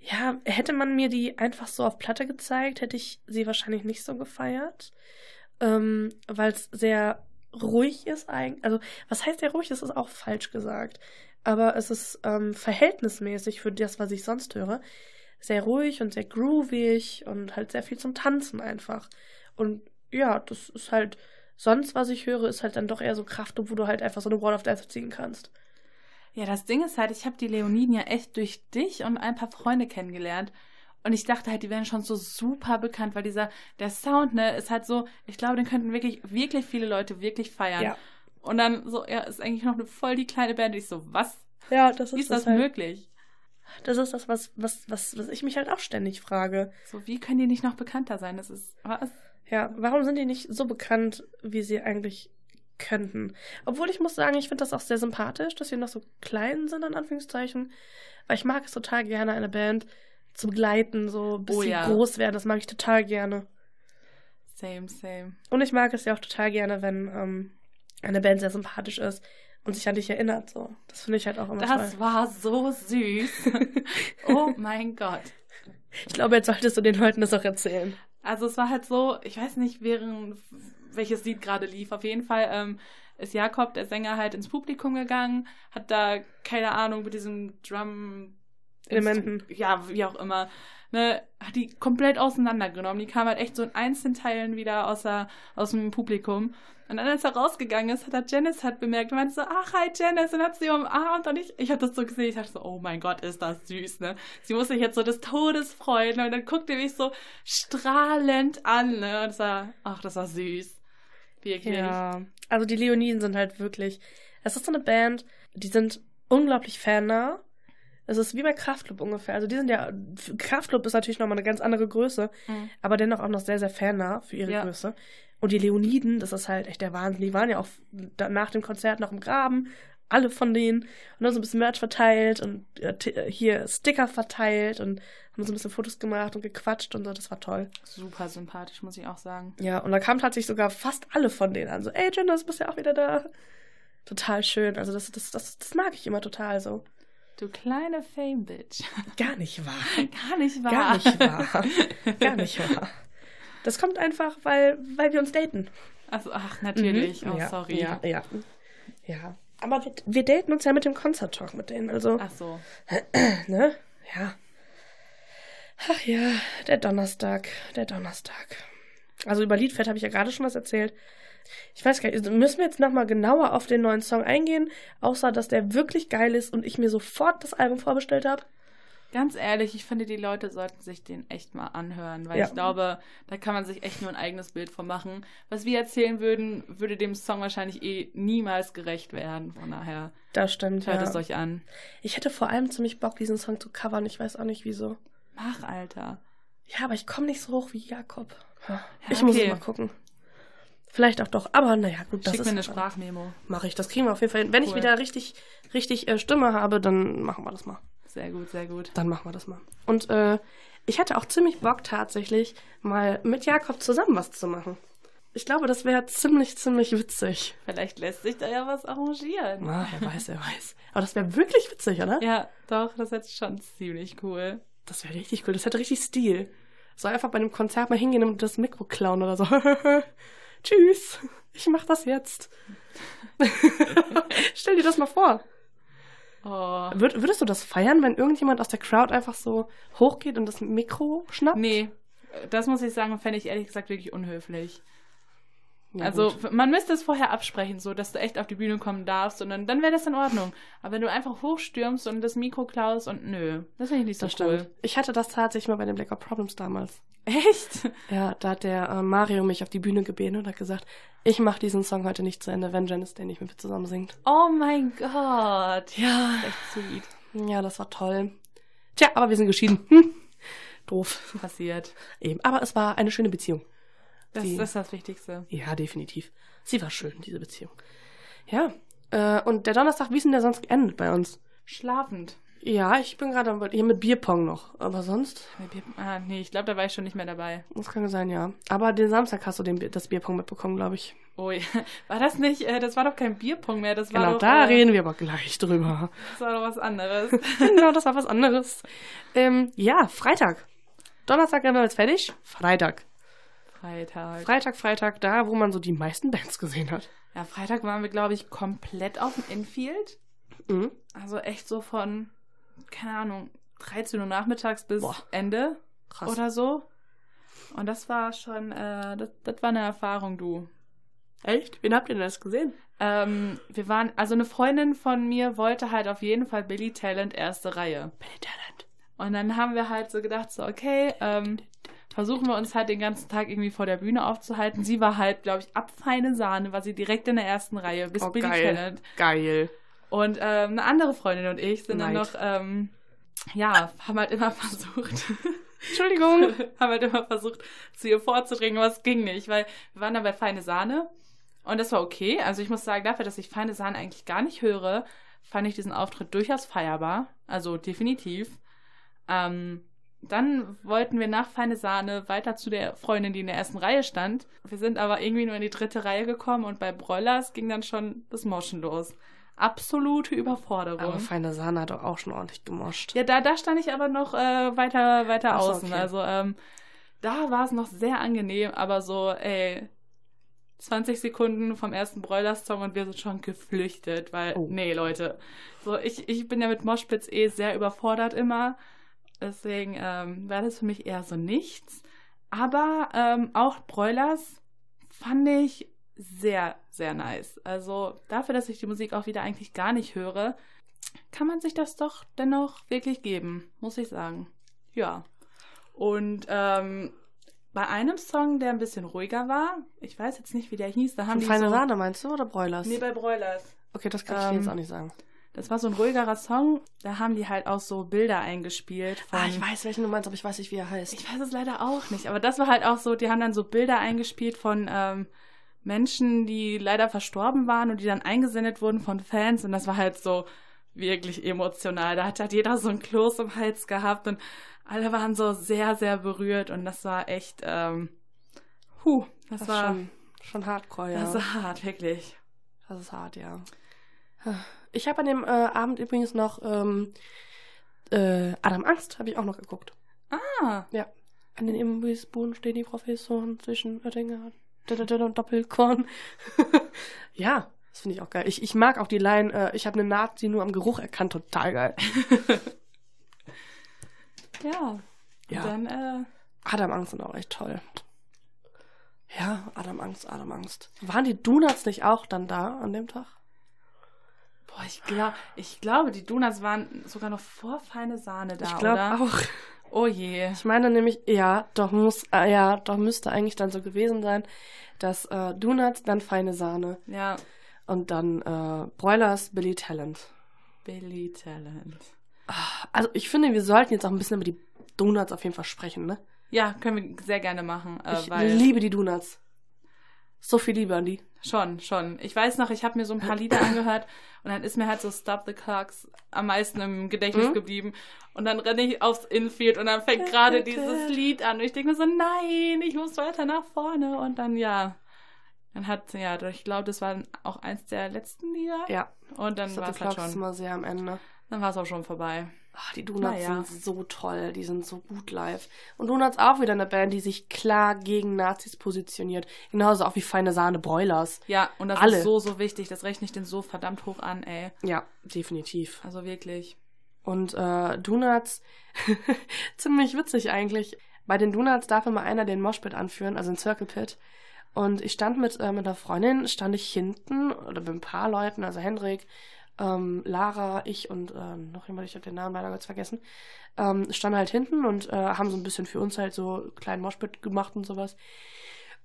ja, hätte man mir die einfach so auf Platte gezeigt, hätte ich sie wahrscheinlich nicht so gefeiert. Ähm, weil es sehr ruhig ist eigentlich. Also, was heißt sehr ruhig? Das ist auch falsch gesagt. Aber es ist ähm, verhältnismäßig für das, was ich sonst höre. Sehr ruhig und sehr groovig und halt sehr viel zum Tanzen einfach. Und ja, das ist halt, sonst, was ich höre, ist halt dann doch eher so Kraft, wo du halt einfach so eine Wall of Death ziehen kannst. Ja, das Ding ist halt, ich habe die Leoniden ja echt durch dich und ein paar Freunde kennengelernt. Und ich dachte halt, die wären schon so super bekannt, weil dieser, der Sound, ne, ist halt so, ich glaube, den könnten wirklich, wirklich viele Leute wirklich feiern. Ja. Und dann so, ja, ist eigentlich noch eine voll die kleine Band. Ich so, was? Ja, das Wie ist, ist das das halt. möglich? Das ist das, was, was, was, was ich mich halt auch ständig frage. So, wie können die nicht noch bekannter sein? Das ist, was? Ja, warum sind die nicht so bekannt, wie sie eigentlich könnten? Obwohl ich muss sagen, ich finde das auch sehr sympathisch, dass sie noch so klein sind, in Anführungszeichen. Weil ich mag es total gerne, eine Band zu begleiten, so bis Oh sie ja. groß werden. Das mag ich total gerne. Same, same. Und ich mag es ja auch total gerne, wenn ähm, eine Band sehr sympathisch ist und sich an dich erinnert. So. Das finde ich halt auch immer Das toll. war so süß. oh mein Gott. Ich glaube, jetzt solltest du den Leuten das auch erzählen. Also es war halt so, ich weiß nicht, während welches Lied gerade lief. Auf jeden Fall ähm, ist Jakob, der Sänger, halt ins Publikum gegangen, hat da, keine Ahnung, mit diesem Drum Elementen. Ja, wie auch immer. Ne, hat die komplett auseinandergenommen. Die kamen halt echt so in einzelnen Teilen wieder aus, der, aus dem Publikum. Und dann, als er rausgegangen ist, hat er Janice halt bemerkt und meinte so, ach, hi Janice, und hat sie umarmt und ich, ich habe das so gesehen, ich dachte so, oh mein Gott, ist das süß, ne? Sie muss sich jetzt so des Todes freuen und dann guckte mich so strahlend an, ne? Und war, ach, das war süß. Wirklich. Ja, also die Leoniden sind halt wirklich. Es ist so eine Band, die sind unglaublich fannah. Es ist wie bei Kraftklub ungefähr. Also die sind ja. Kraftklub ist natürlich nochmal eine ganz andere Größe, Mhm. aber dennoch auch noch sehr, sehr fannah für ihre Ja. Größe. Und die Leoniden, das ist halt echt der Wahnsinn. Die waren ja auch nach dem Konzert noch im Graben. Alle von denen. Und dann so ein bisschen Merch verteilt und äh, äh, hier Sticker verteilt und haben so ein bisschen Fotos gemacht und gequatscht und so. Das war toll. Super sympathisch, muss ich auch sagen. Ja, und da kamen tatsächlich sogar fast alle von denen an. So, ey, Janice, bist ja auch wieder da. Total schön. Also das, das, das, das mag ich immer total so. Du kleine Fame-Bitch. Gar nicht wahr. Gar nicht wahr. Gar nicht wahr. Gar nicht wahr. Das kommt einfach, weil, weil wir uns daten. Also, ach, natürlich. Mhm. Oh, ja, sorry. Ja, ja. Ja. Aber wir, wir daten uns ja mit dem Concert Talk mit denen. Also, Ach so. ne? Ja. Ach ja, der Donnerstag. Der Donnerstag. Also über Liedfeld habe ich ja gerade schon was erzählt. Ich weiß gar nicht, müssen wir jetzt nochmal genauer auf den neuen Song eingehen, außer dass der wirklich geil ist und ich mir sofort das Album vorbestellt habe? Ganz ehrlich, ich finde, die Leute sollten sich den echt mal anhören, weil Ja. ich glaube, da kann man sich echt nur ein eigenes Bild von machen. Was wir erzählen würden, würde dem Song wahrscheinlich eh niemals gerecht werden. Von daher, Das stimmt, hört ja. es euch an. Ich hätte vor allem ziemlich Bock, diesen Song zu covern. Ich weiß auch nicht wieso. Mach, Alter. Ja, aber ich komme nicht so hoch wie Jakob. Ja, Ja, ich muss okay. es mal gucken. Vielleicht auch doch. Aber naja, gut, das Schick ist mir eine Sprachmemo. Mache ich. Das kriegen wir auf jeden Fall hin. Wenn ich Cool. wieder richtig, richtig äh, Stimme habe, dann machen wir das mal. Sehr gut, sehr gut. Dann machen wir das mal. Und äh, Ich hatte auch ziemlich Bock tatsächlich, mal mit Jakob zusammen was zu machen. Ich glaube, das wäre ziemlich, ziemlich witzig. Vielleicht lässt sich da ja was arrangieren. Na, wer weiß, wer weiß. Aber das wäre wirklich witzig, oder? Ja, doch, das ist schon ziemlich cool. Das wäre richtig cool. Das hätte richtig Stil. So einfach bei einem Konzert mal hingehen und das Mikro klauen oder so. Tschüss. Ich mach das jetzt. Stell dir das mal vor. Oh. Würd, würdest du das feiern, wenn irgendjemand aus der Crowd einfach so hochgeht und das Mikro schnappt? Nee, das muss ich sagen, fände ich ehrlich gesagt wirklich unhöflich. Ja, also gut. man müsste es vorher absprechen, so dass du echt auf die Bühne kommen darfst und dann, dann wäre das in Ordnung. Aber wenn du einfach hochstürmst und das Mikro klaust und nö, das finde ich nicht so das cool. stimmt. Ich hatte das tatsächlich mal bei den Black Eyed Problems damals. Echt? Ja, da hat der äh, Mario mich auf die Bühne gebeten und hat gesagt, ich mache diesen Song heute nicht zu Ende, wenn Janice den nicht mit mir zusammen singt. Oh mein Gott. Ja. Echt sweet. Ja, das war toll. Tja, aber wir sind geschieden. Hm. Doof. Passiert. Eben. Aber es war eine schöne Beziehung. Das, das ist das Wichtigste. Ja, definitiv. Sie war schön, diese Beziehung. Ja. Äh, und der Donnerstag, wie ist denn der sonst geendet bei uns? Schlafend. Ja, ich bin gerade hier mit Bierpong noch. Aber sonst, Bier- Ah, nee, ich glaube, da war ich schon nicht mehr dabei. das kann sein, ja. Aber den Samstag hast du den, Bier- das Bierpong mitbekommen, glaube ich. Oh ja. War das nicht, äh, das war doch kein Bierpong mehr, das war Genau, doch, da äh, reden wir aber gleich drüber. das war doch was anderes. genau, das war was anderes. Ähm, ja, Freitag. Donnerstag haben wir jetzt fertig. Freitag. Freitag. Freitag, Freitag, da, wo man so die meisten Bands gesehen hat. Ja, Freitag waren wir, glaube ich, komplett auf dem Infield. Mhm. Also echt so von, keine Ahnung, 13 Uhr nachmittags bis Boah. Ende Krass. oder so. Und das war schon, äh, das, das war eine Erfahrung, du. Echt? Wen habt ihr denn das gesehen? Ähm, wir waren, also eine Freundin von mir wollte halt auf jeden Fall Billy Talent erste Reihe. Billy Talent. Und dann haben wir halt so gedacht, so, okay, ähm, versuchen wir uns halt den ganzen Tag irgendwie vor der Bühne aufzuhalten. Sie war halt, glaube ich, ab feine Sahne, war sie direkt in der ersten Reihe bis Oh, Billy geil. Talent. Geil. Und ähm, eine andere Freundin und ich sind dann Neid. noch, ähm, ja, haben halt immer versucht, Entschuldigung. haben halt immer versucht, zu ihr vorzudringen, aber es ging nicht, weil wir waren dann bei Feine Sahne und das war okay. Also ich muss sagen, dafür, dass ich Feine Sahne eigentlich gar nicht höre, fand ich diesen Auftritt durchaus feierbar. Also definitiv. Ähm, dann wollten wir nach Feine Sahne weiter zu der Freundin, die in der ersten Reihe stand. Wir sind aber irgendwie nur in die dritte Reihe gekommen und bei Broilers ging dann schon das Moschen los. Absolute Überforderung. Aber Feine Sahne hat doch auch schon ordentlich gemoscht. Ja, da, da stand ich aber noch äh, weiter, weiter Ach außen. okay. Also ähm, da war es noch sehr angenehm, aber so, ey, 20 Sekunden vom ersten Broilers-Song und wir sind schon geflüchtet, weil, Oh. nee, Leute. So, ich, ich bin ja mit Moshpits eh sehr überfordert immer. Deswegen ähm, war das für mich eher so nichts. Aber ähm, auch Broilers fand ich sehr, sehr nice. Also dafür, dass ich die Musik auch wieder eigentlich gar nicht höre, kann man sich das doch dennoch wirklich geben, muss ich sagen. Ja. Und ähm, bei einem Song, der ein bisschen ruhiger war, ich weiß jetzt nicht, wie der hieß, da haben Von die Feine so, Sahne meinst du oder Broilers? Nee, bei Broilers. okay, das kann ich dir Ähm, jetzt auch nicht sagen. Das war so ein ruhigerer Song, da haben die halt auch so Bilder eingespielt Ah, ich weiß, welchen du meinst, aber ich weiß nicht, wie er heißt. Ich weiß es leider auch nicht, aber das war halt auch so, die haben dann so Bilder eingespielt von ähm, Menschen, die leider verstorben waren und die dann eingesendet wurden von Fans und das war halt so wirklich emotional. Da hat halt jeder so ein Kloß im Hals gehabt und alle waren so sehr, sehr berührt und das war echt, ähm, huh, das, das war, ist schon, schon hardcore, ja. das war hart, wirklich. Das ist hart, ja. Ich habe an dem äh, Abend übrigens noch ähm, äh, Adam Angst, habe ich auch noch geguckt. Ah, Ja. An den Imbissbuden stehen die Professoren zwischen Oettinger und Doppelkorn. ja, das finde ich auch geil. Ich, ich mag auch die Line, äh, ich habe eine Nazi nur am Geruch erkannt, total geil. ja. Ja. Dann, äh, Adam Angst sind auch echt toll. Ja, Adam Angst, Adam Angst. Waren die Donuts nicht auch dann da an dem Tag? Boah, ich glaube, ich glaube, die Donuts waren sogar noch vor feine Sahne da, ich glaube auch. Oh je. Ich meine nämlich, ja, doch muss, äh, ja, doch müsste eigentlich dann so gewesen sein, dass äh, Donuts, dann feine Sahne Ja, und dann äh, Broilers Billy Talent. Billy Talent. Also ich finde, wir sollten jetzt auch ein bisschen über die Donuts auf jeden Fall sprechen, ne? Ja, können wir sehr gerne machen, äh, Ich liebe die Donuts. So viel Liebe an die. Schon, schon. Ich weiß noch, ich habe mir so ein paar Lieder angehört und dann ist mir halt so Stop the Clocks am meisten im Gedächtnis Mhm. geblieben. Und dann renne ich aufs Infield und dann fängt gerade dieses Lied an. Und ich denke mir so, nein, ich muss weiter nach vorne. Und dann, ja. Dann hat, ja, ich glaube, das war auch eins der letzten Lieder. Ja, Und dann war es halt schon. immer sehr am Ende. Dann war es auch schon vorbei. Ach, die Donuts Naja. sind so toll, die sind so gut live. Und Donuts auch wieder eine Band, die sich klar gegen Nazis positioniert. Genauso auch wie Feine Sahne Broilers. Ja, und das Alle. ist so, so wichtig. Das rechne ich den so verdammt hoch an, ey. Ja, definitiv. Also wirklich. Und äh, Donuts, ziemlich witzig eigentlich. Bei den Donuts darf immer einer den Moshpit anführen, also den Circle Pit. Und ich stand mit, äh, mit einer Freundin, stand ich hinten, oder mit ein paar Leuten, also Hendrik, ähm, Lara, ich und äh, noch jemand, ich habe den Namen leider kurz vergessen, ähm, standen halt hinten und äh, haben so ein bisschen für uns halt so einen kleinen Moshpit gemacht und sowas.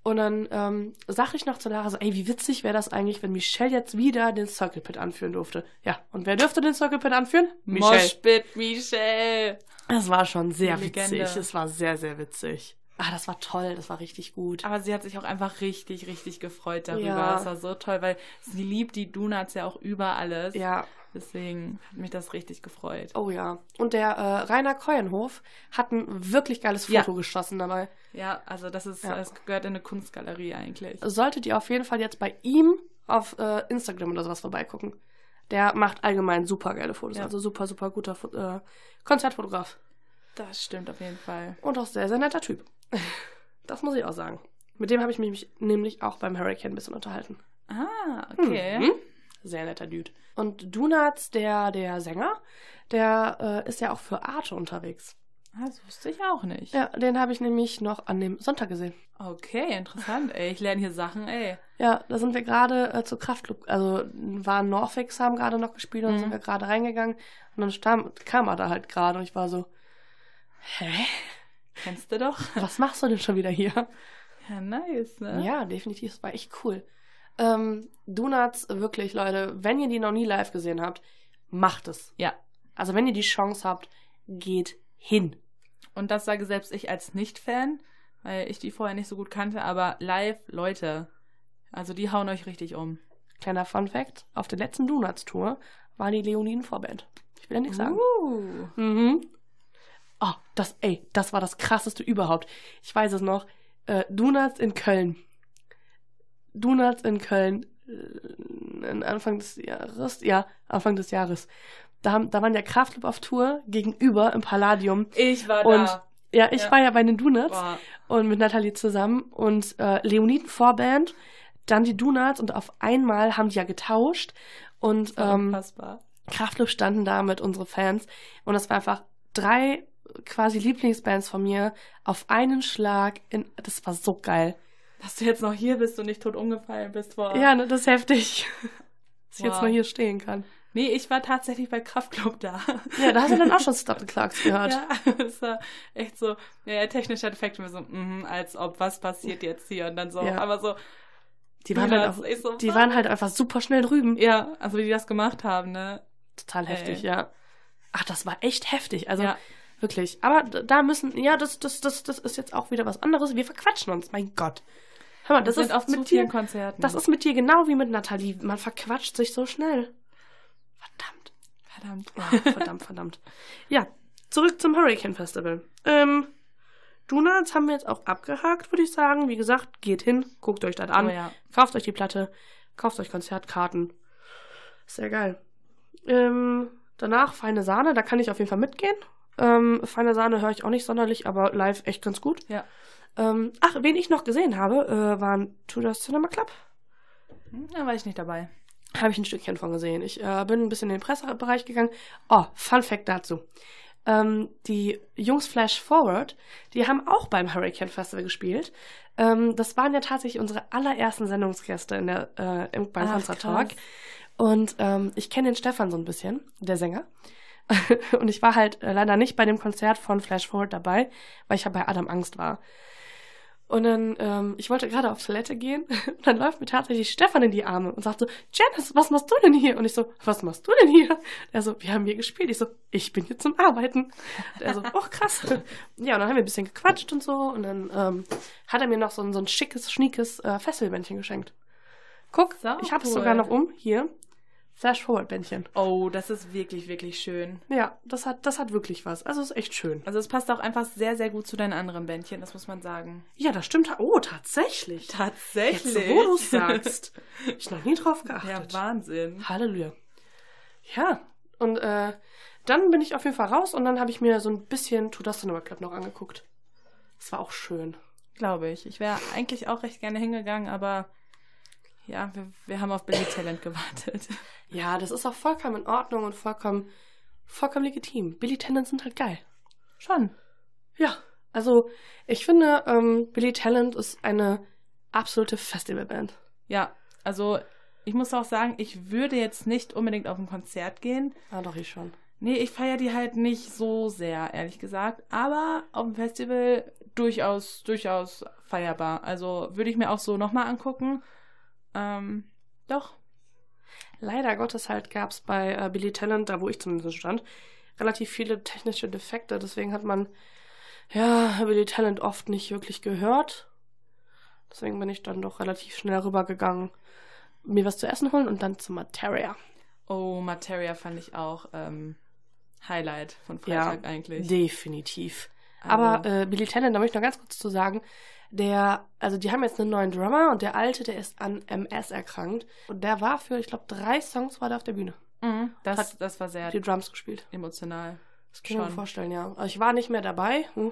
Und dann ähm, sag ich noch zu Lara so, ey, wie witzig wäre das eigentlich, wenn Michelle jetzt wieder den Circle Pit anführen durfte. Ja, und wer dürfte den Circle Pit anführen? Moshpit, Michelle. Das war schon sehr Die witzig. Legende. Es war sehr, sehr witzig. Ah, das war toll. Das war richtig gut. Aber sie hat sich auch einfach richtig, richtig gefreut darüber. Ja. Das war so toll, weil sie liebt die Donuts ja auch über alles. Ja, Deswegen hat mich das richtig gefreut. oh ja. Und der äh, Rainer Keuenhof hat ein wirklich geiles Ja. Foto geschossen dabei. Ja, also das ist, Ja. das gehört in eine Kunstgalerie eigentlich. Solltet ihr auf jeden Fall jetzt bei ihm auf äh, Instagram oder sowas vorbeigucken. Der macht allgemein super geile Fotos. Ja. Also super, super guter Fo äh, Konzertfotograf. Das stimmt auf jeden Fall. Und auch sehr, sehr netter Typ. Das muss ich auch sagen. Mit dem habe ich mich nämlich auch beim Hurricane ein bisschen unterhalten. Ah, okay. Mhm. Sehr netter Dude. Und Donuts, der, der Sänger, der äh, ist ja auch für Arte unterwegs. Ah, Das wusste ich auch nicht. Ja, den habe ich nämlich noch an dem Sonntag gesehen. Okay, interessant, ey. Ich lerne hier Sachen, ey. Ja, da sind wir gerade äh, zur Kraftclub, also waren Norfix haben gerade noch gespielt und Mhm. sind wir gerade reingegangen und dann stam- kam er da halt gerade und ich war so, hä? Kennst du doch? Was machst du denn schon wieder hier? Ja, nice, ne? Ja, definitiv, das war echt cool. Ähm, Donuts, wirklich, Leute, wenn ihr die noch nie live gesehen habt, macht es. Ja. Also wenn ihr die Chance habt, geht hin. Und das sage selbst ich als Nicht-Fan, weil ich die vorher nicht so gut kannte, aber live, Leute, also die hauen euch richtig um. Kleiner Fun Fact: Auf der letzten Donuts-Tour war die Leoniden Vorband. Ich will ja nichts sagen. Uh. Mhm. Oh, das, ey, das war das krasseste überhaupt. Ich weiß es noch. Äh, Donuts in Köln. Donuts in Köln. Äh, Anfang des Jahres. Ja, Anfang des Jahres. Da, haben, da waren ja Kraftclub auf Tour gegenüber im Palladium. Ich war Und da. ja, ich Ja. war ja bei den Donuts Boah. und mit Nathalie zusammen und äh, Leoniden Vorband, dann die Donuts und auf einmal haben die ja getauscht und ähm, Unfassbar. Kraftclub standen da mit unsere Fans und das war einfach drei quasi Lieblingsbands von mir auf einen Schlag in das war so geil. Dass du jetzt noch hier bist und nicht tot umgefallen bist. Boah. Ja, ne, das ist heftig. Dass ich jetzt Wow. noch hier stehen kann. Nee, ich war tatsächlich bei Kraftclub da. Ja, da hast du dann auch schon Stop the Clocks gehört. Ja, es war echt so, ja, technischer Defekt, mir so, mhm, als ob, was passiert jetzt hier? Und dann so, Ja. aber so, Die waren halt, auch, so, die waren halt einfach super schnell drüben. ja, also wie die das gemacht haben, ne? Total heftig, Ey. ja. Ach, das war echt heftig. Also ja, Wirklich. Aber da müssen, ja, das, das, das, das ist jetzt auch wieder was anderes. Wir verquatschen uns, mein Gott. Hör mal, das das sind ist auf mit dir, Konzerten. das ist mit dir genau wie mit Nathalie. Man verquatscht sich so schnell. Verdammt. verdammt. Ja, verdammt, verdammt. Ja, zurück zum Hurricane Festival. Ähm, Donuts haben wir jetzt auch abgehakt, würde ich sagen. Wie gesagt, geht hin, guckt euch das an, Oh ja. kauft euch die Platte, kauft euch Konzertkarten. Sehr geil. Ähm, danach Feine Sahne, da kann ich auf jeden Fall mitgehen. Ähm, Feine Sahne höre ich auch nicht sonderlich, aber live echt ganz gut. Ja. Ähm, ach, wen ich noch gesehen habe, äh, waren Tudor Cinema Club. Hm, Da war ich nicht dabei. Habe ich ein Stückchen von gesehen. Ich äh, bin ein bisschen in den Pressebereich gegangen. Oh, Fun Fact dazu. Ähm, die Jungs Flash Forward, die haben auch beim Hurricane Festival gespielt. Ähm, das waren ja tatsächlich unsere allerersten Sendungsgäste in der, äh, im, beim Ach. Talk. Und ähm, ich kenne den Stefan so ein bisschen, der Sänger. und ich war halt äh, leider nicht bei dem Konzert von Flash Forward dabei, weil ich ja bei Adam Angst war. Und dann, ähm, ich wollte gerade auf Toilette gehen und dann läuft mir tatsächlich Stefan in die Arme und sagt so, Janice, was machst du denn hier? Und ich so, was machst du denn hier? Er so, wir haben hier gespielt. Ich so, ich bin hier zum Arbeiten. Und er so, oh krass. Ja, und dann haben wir ein bisschen gequatscht und so und dann ähm, hat er mir noch so ein, so ein schickes, schniekes äh, Festivalbändchen geschenkt. Guck, Sau ich habe es cool. sogar noch um. Hier. Flash-Forward-Bändchen. Oh, das ist wirklich, wirklich schön. Ja, das hat, das hat wirklich was. Also ist echt schön. Also es passt auch einfach sehr, sehr gut zu deinen anderen Bändchen, das muss man sagen. Ja, das stimmt. Oh, tatsächlich. Tatsächlich. Jetzt, wo du sagst. Ich noch nie drauf Ja, geachtet. Wahnsinn. Halleluja. Ja, und äh, dann bin ich auf jeden Fall raus und dann habe ich mir so ein bisschen To Dust Cinema Club noch angeguckt. Das war auch schön. Glaube ich. Ich wäre eigentlich auch recht gerne hingegangen, aber ja, wir, wir haben auf Billy Talent gewartet. Ja, das ist auch vollkommen in Ordnung und vollkommen, vollkommen legitim. Billy Talent sind halt geil. Schon. Ja, also ich finde, ähm, Billy Talent ist eine absolute Festivalband. Ja, also ich muss auch sagen, ich würde jetzt nicht unbedingt auf ein Konzert gehen. Ah, doch, ich schon. Nee, ich feiere die halt nicht so sehr, ehrlich gesagt. Aber auf dem Festival durchaus, durchaus feierbar. Also würde ich mir auch so nochmal angucken. Ähm, doch. Leider Gottes halt gab es bei äh, Billy Talent, da wo ich zumindest stand, relativ viele technische Defekte. Deswegen hat man ja Billy Talent oft nicht wirklich gehört. Deswegen bin ich dann doch relativ schnell rübergegangen, mir was zu essen holen und dann zu Materia. Oh, Materia fand ich auch ähm, Highlight von Freitag eigentlich. definitiv. Also- Aber äh, Billy Talent, da möchte ich noch ganz kurz zu sagen, der, also die haben jetzt einen neuen Drummer und der alte, der ist an MS erkrankt. Und der war für, ich glaube, drei Songs war der auf der Bühne. Mhm, das, Hat das war sehr Die Drums gespielt. emotional. Das kann ich mir vorstellen, ja. Also ich war nicht mehr dabei, hm,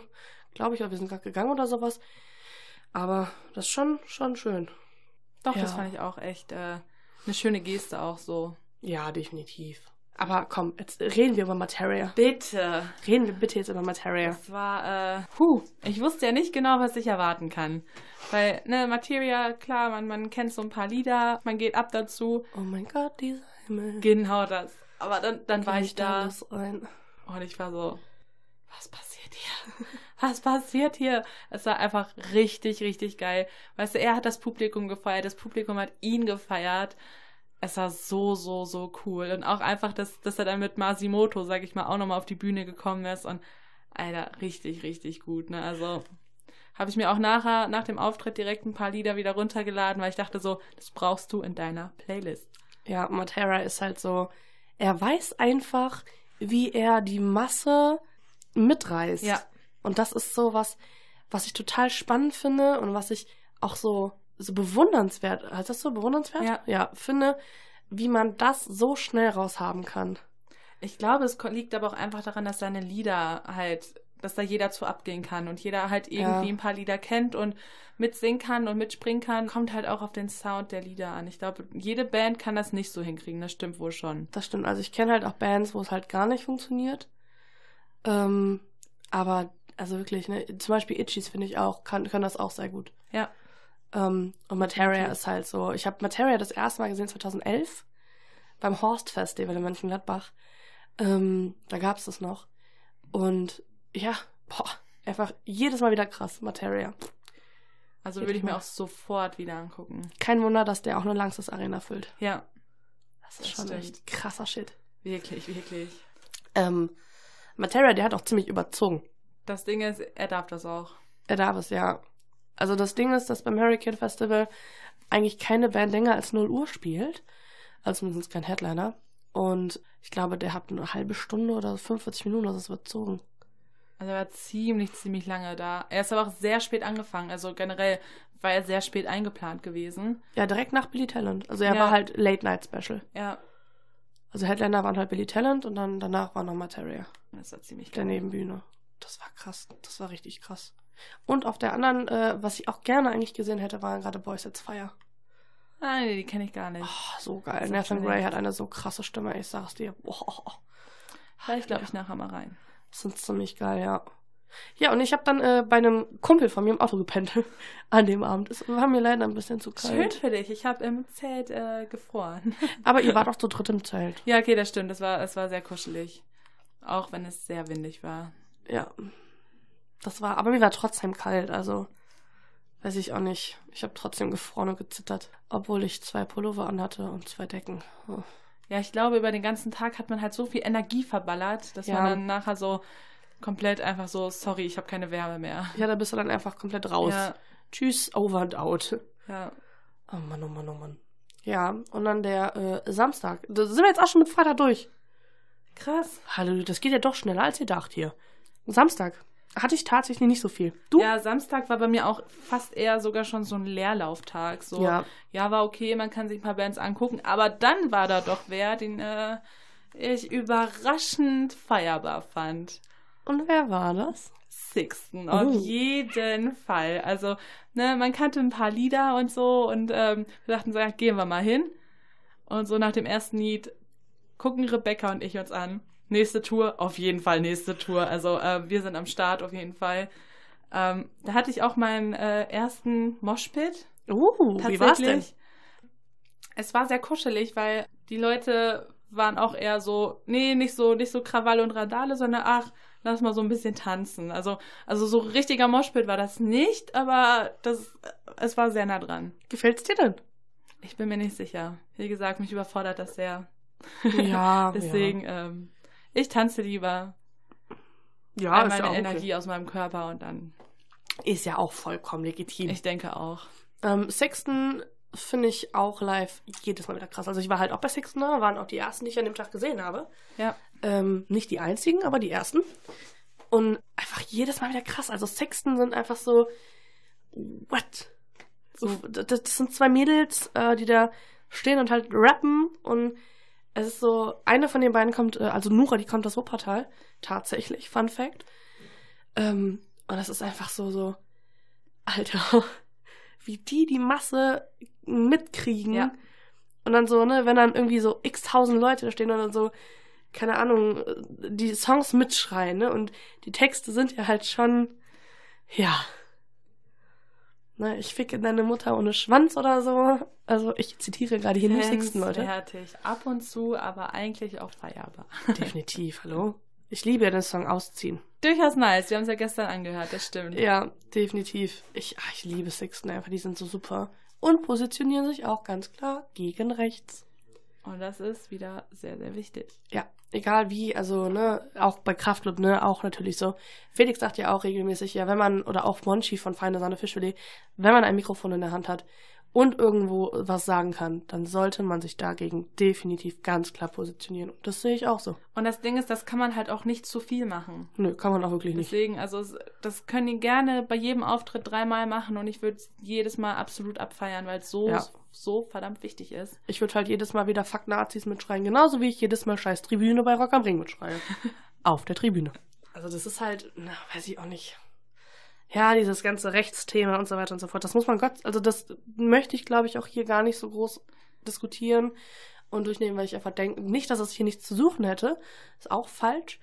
glaube ich, oder wir sind gerade gegangen oder sowas. Aber das ist schon, schon schön. Doch, das Ja. fand ich auch echt äh, eine schöne Geste auch so. Ja, definitiv. Aber komm, jetzt reden wir über Materia. Bitte. Reden wir bitte jetzt über Materia. Das war, äh, puh, ich wusste ja nicht genau, was ich erwarten kann. Weil, ne, Materia, klar, man, man kennt so ein paar Lieder, man geht ab dazu. Oh mein Gott, dieser Himmel. Genau das. Aber dann, dann war ich da und ich war so, was passiert hier? Was passiert hier? Es war einfach richtig, richtig geil. Weißt du, er hat das Publikum gefeiert, das Publikum hat ihn gefeiert. Es war so, so, so cool. Und auch einfach, dass, dass er dann mit Masimoto, sag ich mal, auch nochmal auf die Bühne gekommen ist. Und, Alter, richtig, richtig gut, ne? Also, habe ich mir auch nachher, nach dem Auftritt direkt ein paar Lieder wieder runtergeladen, weil ich dachte so, das brauchst du in deiner Playlist. Ja, Matera ist halt so, er weiß einfach, wie er die Masse mitreißt. Ja. Und das ist so was, was ich total spannend finde und was ich auch so, so bewundernswert, heißt das so bewundernswert? Ja. Ja, finde, wie man das so schnell raushaben kann. Ich glaube, es liegt aber auch einfach daran, dass seine Lieder halt, dass da jeder zu abgehen kann und jeder halt irgendwie Ja. ein paar Lieder kennt und mitsingen kann und mitspringen kann. Kommt halt auch auf den Sound der Lieder an. Ich glaube, jede Band kann das nicht so hinkriegen, das stimmt wohl schon. Das stimmt. Also ich kenne halt auch Bands, wo es halt gar nicht funktioniert. Ähm, aber also wirklich, ne, zum Beispiel Itchies finde ich auch, kann, können das auch sehr gut. Ja. Ähm, und Materia Definitiv. ist halt so. Ich habe Materia das erste Mal gesehen 2011 beim Horst Festival in Mönchengladbach. Ähm, da gab es das noch. Und ja, boah, einfach jedes Mal wieder krass, Materia. Also würde ich mir auch sofort wieder angucken. Kein Wunder, dass der auch eine Langstes Arena füllt. Ja, Das ist Das schon stimmt. echt krasser Shit. wirklich, wirklich. Ähm, Materia, der hat auch ziemlich überzogen. Das Ding ist, er darf das auch. Er darf es, ja. Also das Ding ist, dass beim Hurricane Festival eigentlich keine Band länger als 0 Uhr spielt. Also zumindest kein Headliner. Und ich glaube, der hat eine halbe Stunde oder 45 Minuten, also es wird zogen. Also er war ziemlich, ziemlich lange da. Er ist aber auch sehr spät angefangen. Also generell war er sehr spät eingeplant gewesen. Ja, direkt nach Billy Talent. Also er Ja. war halt Late Night Special. Ja, Also Headliner waren halt Billy Talent und dann danach war noch Materia. das war ziemlich Der. Nebenbühne. Das war krass. Das war richtig krass. Und auf der anderen, äh, was ich auch gerne eigentlich gesehen hätte, waren gerade Boys at Fire. Ah, nee, die kenne ich gar nicht. Oh, so geil. Nathan Gray hat eine so krasse Stimme, ich sag's dir. Boah. Ich, glaube ich, nachher mal rein. Das sind ziemlich geil, ja. Ja, und ich habe dann äh, bei einem Kumpel von mir im Auto gepennt an dem Abend. Es war mir leider ein bisschen zu Schön kalt. für dich. Ich habe im Zelt äh, gefroren. Aber ihr wart auch zu dritt im Zelt. ja, okay, das stimmt. Es war, es war sehr kuschelig. Auch wenn es sehr windig war. Ja. Das war, aber mir war trotzdem kalt, also weiß ich auch nicht. Ich habe trotzdem gefroren und gezittert, obwohl ich zwei Pullover anhatte und zwei Decken. Oh. Ja, ich glaube, über den ganzen Tag hat man halt so viel Energie verballert, dass Ja. man dann nachher so komplett einfach so, sorry, ich habe keine Wärme mehr. Ja, da bist du dann einfach komplett raus. Ja, Tschüss, over and out. ja. Oh Mann, oh Mann, oh Mann. Ja, und dann der äh, Samstag. Da sind wir jetzt auch schon mit Freitag durch. Krass. Hallo, das geht ja doch schneller als ihr dacht hier. Samstag hatte ich tatsächlich nicht so viel. Du? Ja, Samstag war bei mir auch fast eher sogar schon so ein Leerlauftag. So, Ja. ja, war okay, man kann sich ein paar Bands angucken, aber dann war da doch wer, den äh, ich überraschend feierbar fand. Und wer war das? Sixten, Oh. auf jeden Fall. Also, ne, man kannte ein paar Lieder und so und ähm, wir dachten so, ja, gehen wir mal hin. Und so nach dem ersten Lied gucken Rebecca und ich uns an. Nächste Tour, auf jeden Fall nächste Tour. Also äh, wir sind am Start auf jeden Fall. Ähm, da hatte ich auch meinen äh, ersten Moshpit. Uh, wie war's denn? Es war sehr kuschelig, weil die Leute waren auch eher so, nee, nicht so, nicht so Krawall und Radale, sondern ach, lass mal so ein bisschen tanzen. Also, also so richtiger Moshpit war das nicht, aber das, es war sehr nah dran. Gefällt's dir denn? Ich bin mir nicht sicher. Wie gesagt, mich überfordert das sehr. Ja, Deswegen, ähm, ich tanze lieber ja, all ist meine ja auch Energie aus meinem Körper und dann, Okay. Ist ja auch vollkommen legitim. ich denke auch. Ähm, Sixten finde ich auch live jedes Mal wieder krass. Also ich war halt auch bei Sixten da, waren auch die ersten, die ich an dem Tag gesehen habe. Ja. Ähm, nicht die einzigen, aber die ersten. Und einfach jedes Mal wieder krass. Also Sixten sind einfach so, what? So, das, das sind zwei Mädels, äh, die da stehen und halt rappen und es ist so, eine von den beiden kommt, äh, also Nura, die kommt aus Wuppertal, tatsächlich, Fun Fact. Ähm, und das ist einfach so, so, Alter, wie die die Masse mitkriegen. Ja. Und dann so, ne, wenn dann irgendwie so x tausend Leute da stehen und dann so, keine Ahnung, die Songs mitschreien, ne? Und die Texte sind ja halt schon, ja. Ne, ich ficke deine Mutter ohne Schwanz oder so. Also ich zitiere gerade hier Sixten, Leute. Fertig. Ab und zu, aber eigentlich auch feierbar. Definitiv, hallo. Ich liebe ja den Song Ausziehen. Durchaus nice. Wir haben es ja gestern angehört, das stimmt. Ja, definitiv. Ich, ach, ich liebe Sixten einfach, die sind so super. Und positionieren sich auch ganz klar gegen rechts. Und das ist wieder sehr, sehr wichtig. Ja, egal wie, also, ne, auch bei Kraftclub, ne, auch natürlich so. Felix sagt ja auch regelmäßig, ja, wenn man, oder auch Monchi von Feine Sahne Fischfilet, wenn man ein Mikrofon in der Hand hat und irgendwo was sagen kann, dann sollte man sich dagegen definitiv ganz klar positionieren. Und das sehe ich auch so. Und das Ding ist, das kann man halt auch nicht zu viel machen. Nö, kann man auch wirklich nicht. Deswegen, also das können die gerne bei jedem Auftritt dreimal machen und ich würde es jedes Mal absolut abfeiern, weil es so, Ja. so verdammt wichtig ist. Ich würde halt jedes Mal wieder Fuck Nazis mitschreien, genauso wie ich jedes Mal Scheiß Tribüne bei Rock am Ring mitschreie. Auf der Tribüne. Also das ist halt, na, weiß ich auch nicht. Ja, dieses ganze Rechtsthema und so weiter und so fort. Das muss man Gott, also das möchte ich, glaube ich, auch hier gar nicht so groß diskutieren und durchnehmen, weil ich einfach denke, nicht, dass es hier nichts zu suchen hätte. Ist auch falsch.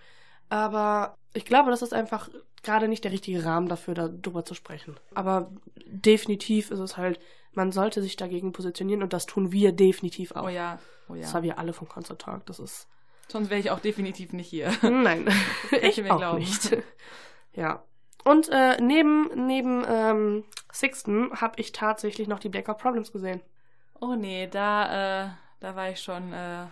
Aber ich glaube, das ist einfach gerade nicht der richtige Rahmen dafür, darüber zu sprechen. Aber definitiv ist es halt, man sollte sich dagegen positionieren und das tun wir definitiv auch. Oh ja, oh Das ja. haben wir alle vom Concert Talk. Das ist. Sonst wäre ich auch definitiv nicht hier. Nein, ich mir auch glauben. nicht. Ja. Und äh, neben, neben ähm, Sixten habe ich tatsächlich noch die Blackout Problems gesehen. Oh nee, da, äh, da war ich schon, äh,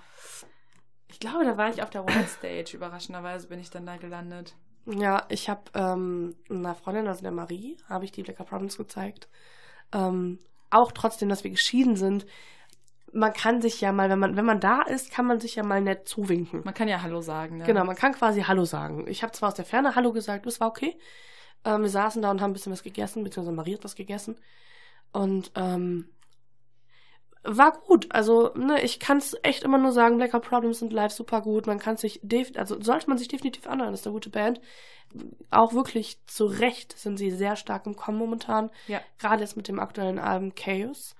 ich glaube, da war ich auf der White Stage. Überraschenderweise bin ich dann da gelandet. Ja, ich habe ähm, einer Freundin, also der Marie, habe ich die Blackout Problems gezeigt. Ähm, auch trotzdem, dass wir geschieden sind. Man kann sich ja mal, wenn man, wenn man da ist, kann man sich ja mal nett zuwinken. Man kann ja Hallo sagen, ne? Genau, man kann quasi Hallo sagen. Ich habe zwar aus der Ferne Hallo gesagt, das war okay. Ähm, wir saßen da und haben ein bisschen was gegessen, beziehungsweise Marie hat was gegessen. Und ähm, war gut. Also, ne, ich kann es echt immer nur sagen, Blackout Problems sind live super gut. Man kann sich, also sollte man sich definitiv anhören, das ist eine gute Band. Auch wirklich zu Recht sind sie sehr stark im Kommen momentan. Ja. Gerade jetzt mit dem aktuellen Album Chaos.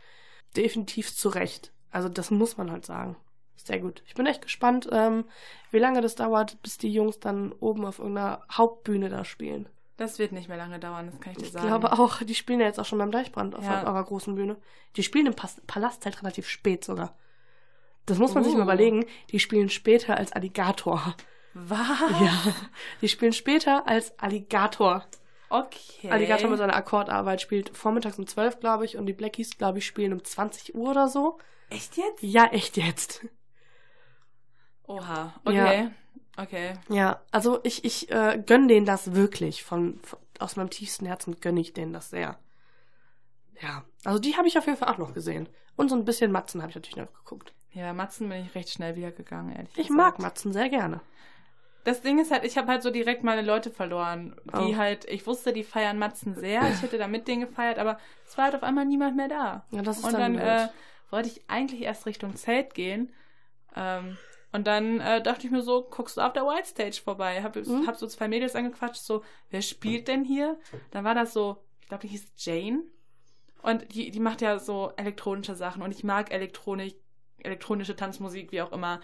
Definitiv zu Recht. Also, das muss man halt sagen. Sehr gut. Ich bin echt gespannt, ähm, wie lange das dauert, bis die Jungs dann oben auf irgendeiner Hauptbühne da spielen. Das wird nicht mehr lange dauern, das kann ich dir Ich sagen. glaube auch, die spielen ja jetzt auch schon beim Deichbrand auf Ja. eurer großen Bühne. Die spielen im Pas Palast halt relativ spät sogar. Das muss man sich Oh. mal überlegen. Die spielen später als Alligator. Was? Ja. Die spielen später als Alligator. Okay. Alligator mit seiner Akkordarbeit spielt vormittags um 12, glaube ich, und die Blackies, glaube ich, spielen um 20 Uhr oder so. Echt jetzt? Ja, echt jetzt. Oha, okay. Okay. Ja, also ich, ich äh, gönn denen das wirklich. Von, von aus meinem tiefsten Herzen gönn ich denen das sehr. Ja, also die habe ich auf jeden Fall auch noch gesehen. Und so ein bisschen Matzen habe ich natürlich noch geguckt. Ja, Matzen bin ich recht schnell wieder gegangen, ehrlich Ich gesagt. mag Matzen sehr gerne. Das Ding ist halt, ich habe halt so direkt meine Leute verloren, die Oh. halt, ich wusste, die feiern Matzen sehr. Ich hätte da mit denen gefeiert, aber es war halt auf einmal niemand mehr da. Ja, das ist Und dann, dann äh, wollte ich eigentlich erst Richtung Zelt gehen. Ähm, und dann äh, dachte ich mir so, guckst du auf der White Stage vorbei. Hab, Mhm. hab so zwei Mädels angequatscht, so, wer spielt denn hier? Dann war das so, ich glaube, die hieß Jane. Und die, die macht ja so elektronische Sachen. Und ich mag Elektronik, elektronische Tanzmusik, wie auch immer,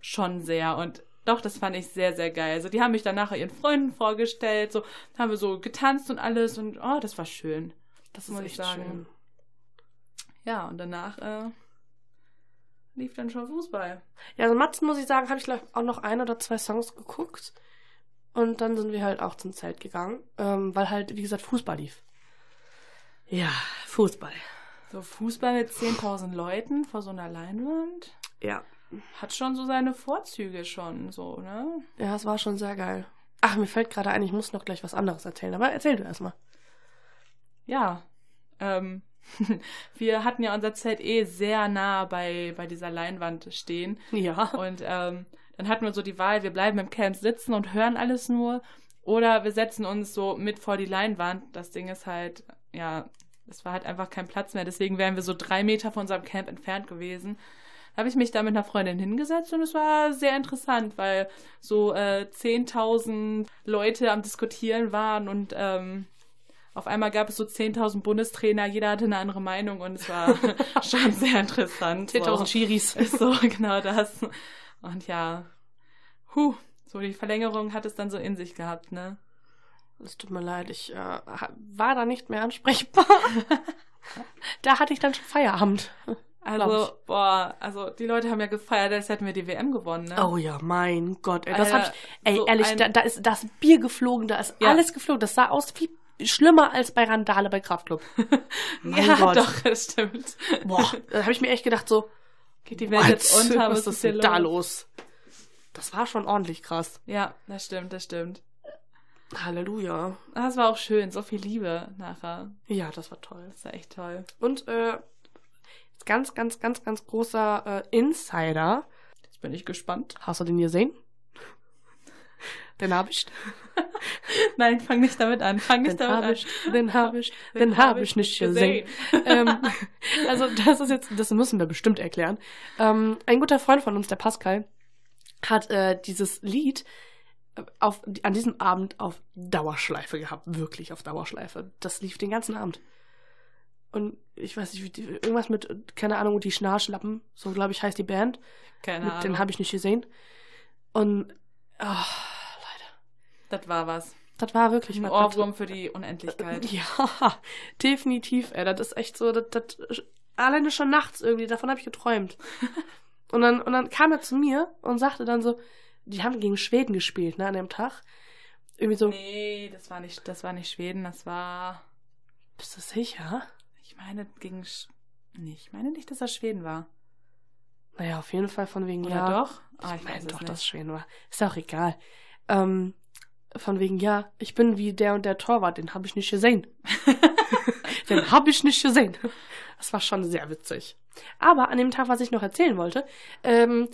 schon sehr. Und doch, das fand ich sehr, sehr geil. Also die haben mich dann nachher ihren Freunden vorgestellt, so haben wir so getanzt und alles. Und oh, das war schön. das muss ist ich sagen. schön. Ja, und danach äh, lief dann schon Fußball. Ja, also Matzen muss ich sagen, habe ich auch noch ein oder zwei Songs geguckt. Und dann sind wir halt auch zum Zelt gegangen, ähm, weil halt, wie gesagt, Fußball lief. Ja, Fußball. So Fußball mit 10.000 Leuten vor so einer Leinwand Ja. hat schon so seine Vorzüge schon, so, ne? Ja, es war schon sehr geil. Ach, mir fällt gerade ein, ich muss noch gleich was anderes erzählen, aber erzähl du erstmal. Ja. Ähm, wir hatten ja unser Zelt eh sehr nah bei, bei dieser Leinwand stehen. Ja. Und ähm, dann hatten wir so die Wahl, wir bleiben im Camp sitzen und hören alles nur. Oder wir setzen uns so mit vor die Leinwand. Das Ding ist halt, ja, es war halt einfach kein Platz mehr. Deswegen wären wir so drei Meter von unserem Camp entfernt gewesen. Da habe ich mich da mit einer Freundin hingesetzt und es war sehr interessant, weil so äh, 10.000 Leute am Diskutieren waren und ähm, auf einmal gab es so 10.000 Bundestrainer, jeder hatte eine andere Meinung und es war schon sehr interessant. 10.000 so. Schiris. Ist so, genau das. Und ja, huh, so die Verlängerung hat es dann so in sich gehabt, ne? Es tut mir leid, ich äh, war da nicht mehr ansprechbar. da hatte ich dann schon Feierabend. Also, boah, also die Leute haben ja gefeiert, als hätten wir die WM gewonnen, ne? Oh ja, mein Gott. Ey, das Alter, hab ich, ey, so ehrlich, da, da ist das Bier geflogen, da ist Ja. alles geflogen. Das sah aus wie schlimmer als bei Randale bei Kraftclub. Mein ja, Gott. doch, das stimmt. Boah, da habe ich mir echt gedacht so, Geht die Welt jetzt what? unter? was Was ist denn da los? los? Das war schon ordentlich krass. Ja, das stimmt, das stimmt. Halleluja. Das war auch schön, so viel Liebe nachher. Ja, das war toll. Das war echt toll. Und äh, ganz, ganz, ganz, ganz großer äh, Insider. Jetzt bin ich gespannt. Hast du den gesehen? Den hab ich. Nein, fang nicht damit an. Fang nicht Den damit hab an. ich, den hab ich, den hab ich nicht gesehen. ähm, also das ist jetzt, das müssen wir bestimmt erklären. Ähm, ein guter Freund von uns, der Pascal, hat äh, dieses Lied auf, an diesem Abend auf Dauerschleife gehabt, wirklich auf Dauerschleife. Das lief den ganzen Abend. Und ich weiß nicht, irgendwas mit, keine Ahnung, die Schnarschlappen, so glaube ich heißt die Band. Keine Ahnung. den habe ich nicht gesehen. Und oh, Leute, das war was. das war wirklich Ein. Ohrwurm für die Unendlichkeit. Ja, definitiv, ey. Das ist echt so, das, das, alleine schon nachts irgendwie, davon habe ich geträumt. und, dann, und dann kam er zu mir und sagte dann so, die haben gegen Schweden gespielt, ne, an dem Tag. Irgendwie so, Nee, das war nicht, das war nicht Schweden, das war. bist du sicher? Ich meine, gegen. Sch nee, ich meine nicht, dass das Schweden war. Naja, auf jeden Fall von wegen, Oder ja. doch? Ah, ich ich meine doch, nicht. dass Schweden war. Ist auch egal. Ähm, von wegen, ja, ich bin wie der und der Torwart, den habe ich nicht gesehen. den habe ich nicht gesehen. Das war schon sehr witzig. Aber an dem Tag, was ich noch erzählen wollte, ähm,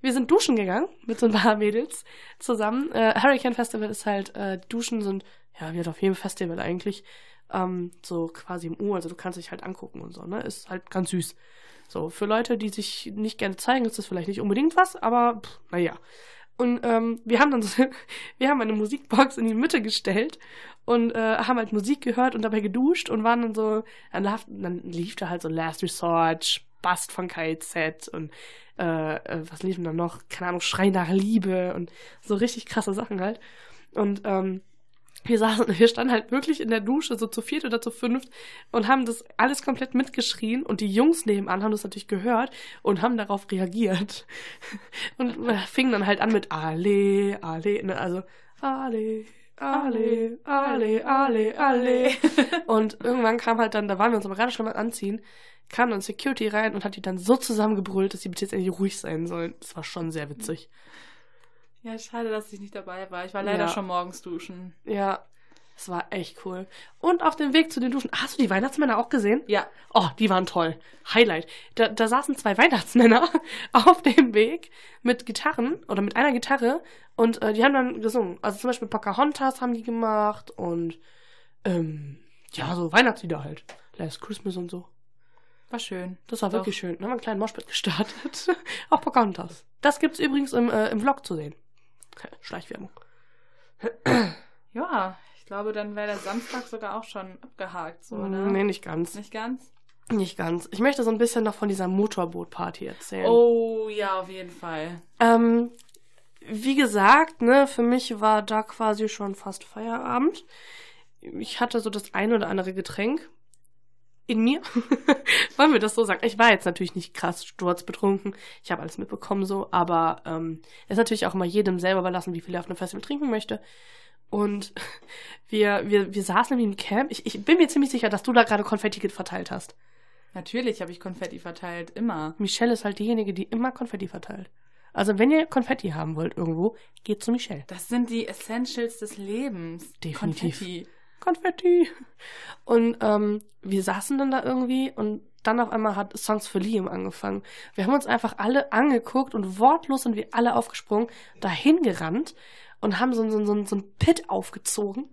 wir sind duschen gegangen mit so ein paar Mädels zusammen. Äh, Hurricane Festival ist halt, äh, Duschen sind, ja, wie halt auf jedem Festival eigentlich, ähm, so quasi im U, also du kannst dich halt angucken und so, ne? Ist halt ganz süß. So, für Leute, die sich nicht gerne zeigen, ist das vielleicht nicht unbedingt was, aber naja. Und ähm, wir haben dann so, wir haben eine Musikbox in die Mitte gestellt und äh, haben halt Musik gehört und dabei geduscht und waren dann so, dann, laf, dann lief da halt so Last Resort, Bast von KZ und äh, äh, was liefen da noch? Keine Ahnung, Schrei nach Liebe und so richtig krasse Sachen halt. Und ähm, wir saßen, wir standen halt wirklich in der Dusche, so zu viert oder zu fünft, und haben das alles komplett mitgeschrien. Und die Jungs nebenan haben das natürlich gehört und haben darauf reagiert. Und fingen dann halt an mit Ale, Ale, ne, also Ale, Ale, Ale, Ale, Ale. Und irgendwann kam halt dann, da waren wir uns aber gerade schon mal anziehen, kam dann Security rein und hat die dann so zusammengebrüllt, dass sie bitte jetzt endlich ruhig sein sollen. Das war schon sehr witzig. Ja, schade, dass ich nicht dabei war. Ich war leider Ja. schon morgens duschen. Ja, Das war echt cool. Und auf dem Weg zu den Duschen. Hast du die Weihnachtsmänner auch gesehen? Ja. Oh, die waren toll. Highlight. Da, da saßen zwei Weihnachtsmänner auf dem Weg mit Gitarren oder mit einer Gitarre und äh, die haben dann gesungen. Also zum Beispiel Pocahontas haben die gemacht und ähm, ja, so Weihnachtslieder halt. Last Christmas und so. War schön. Das war Doch. wirklich schön. Dann haben wir einen kleinen Moshpit gestartet. auf Pocahontas. Das gibt's übrigens im, äh, im Vlog zu sehen. Schleichwerbung. Ja, ich glaube, dann wäre der Samstag sogar auch schon abgehakt, so, ne? Nee, nicht ganz. Nicht ganz? Nicht ganz. Ich möchte so ein bisschen noch von dieser Motorboot-Party erzählen. Oh, ja, auf jeden Fall. Ähm, wie gesagt, ne, für mich war da quasi schon fast Feierabend. Ich hatte so das ein oder andere Getränk in mir. Wollen wir das so sagen? Ich war jetzt natürlich nicht krass sturzbetrunken. Ich habe alles mitbekommen so, aber ähm, ist natürlich auch immer jedem selber überlassen, wie viel er auf einem Festival trinken möchte. Und wir, wir, wir saßen irgendwie im Camp. Ich, ich bin mir ziemlich sicher, dass du da gerade Konfetti verteilt hast. Natürlich habe ich Konfetti verteilt, immer. Michelle ist halt diejenige, die immer Konfetti verteilt. Also wenn ihr Konfetti haben wollt irgendwo, geht zu Michelle. Das sind die Essentials des Lebens. Definitiv. Konfetti. Konfetti. Und ähm, wir saßen dann da irgendwie und dann auf einmal hat Songs für Liam angefangen. Wir haben uns einfach alle angeguckt und wortlos sind wir alle aufgesprungen, dahin gerannt und haben so, so, so, so ein Pit aufgezogen.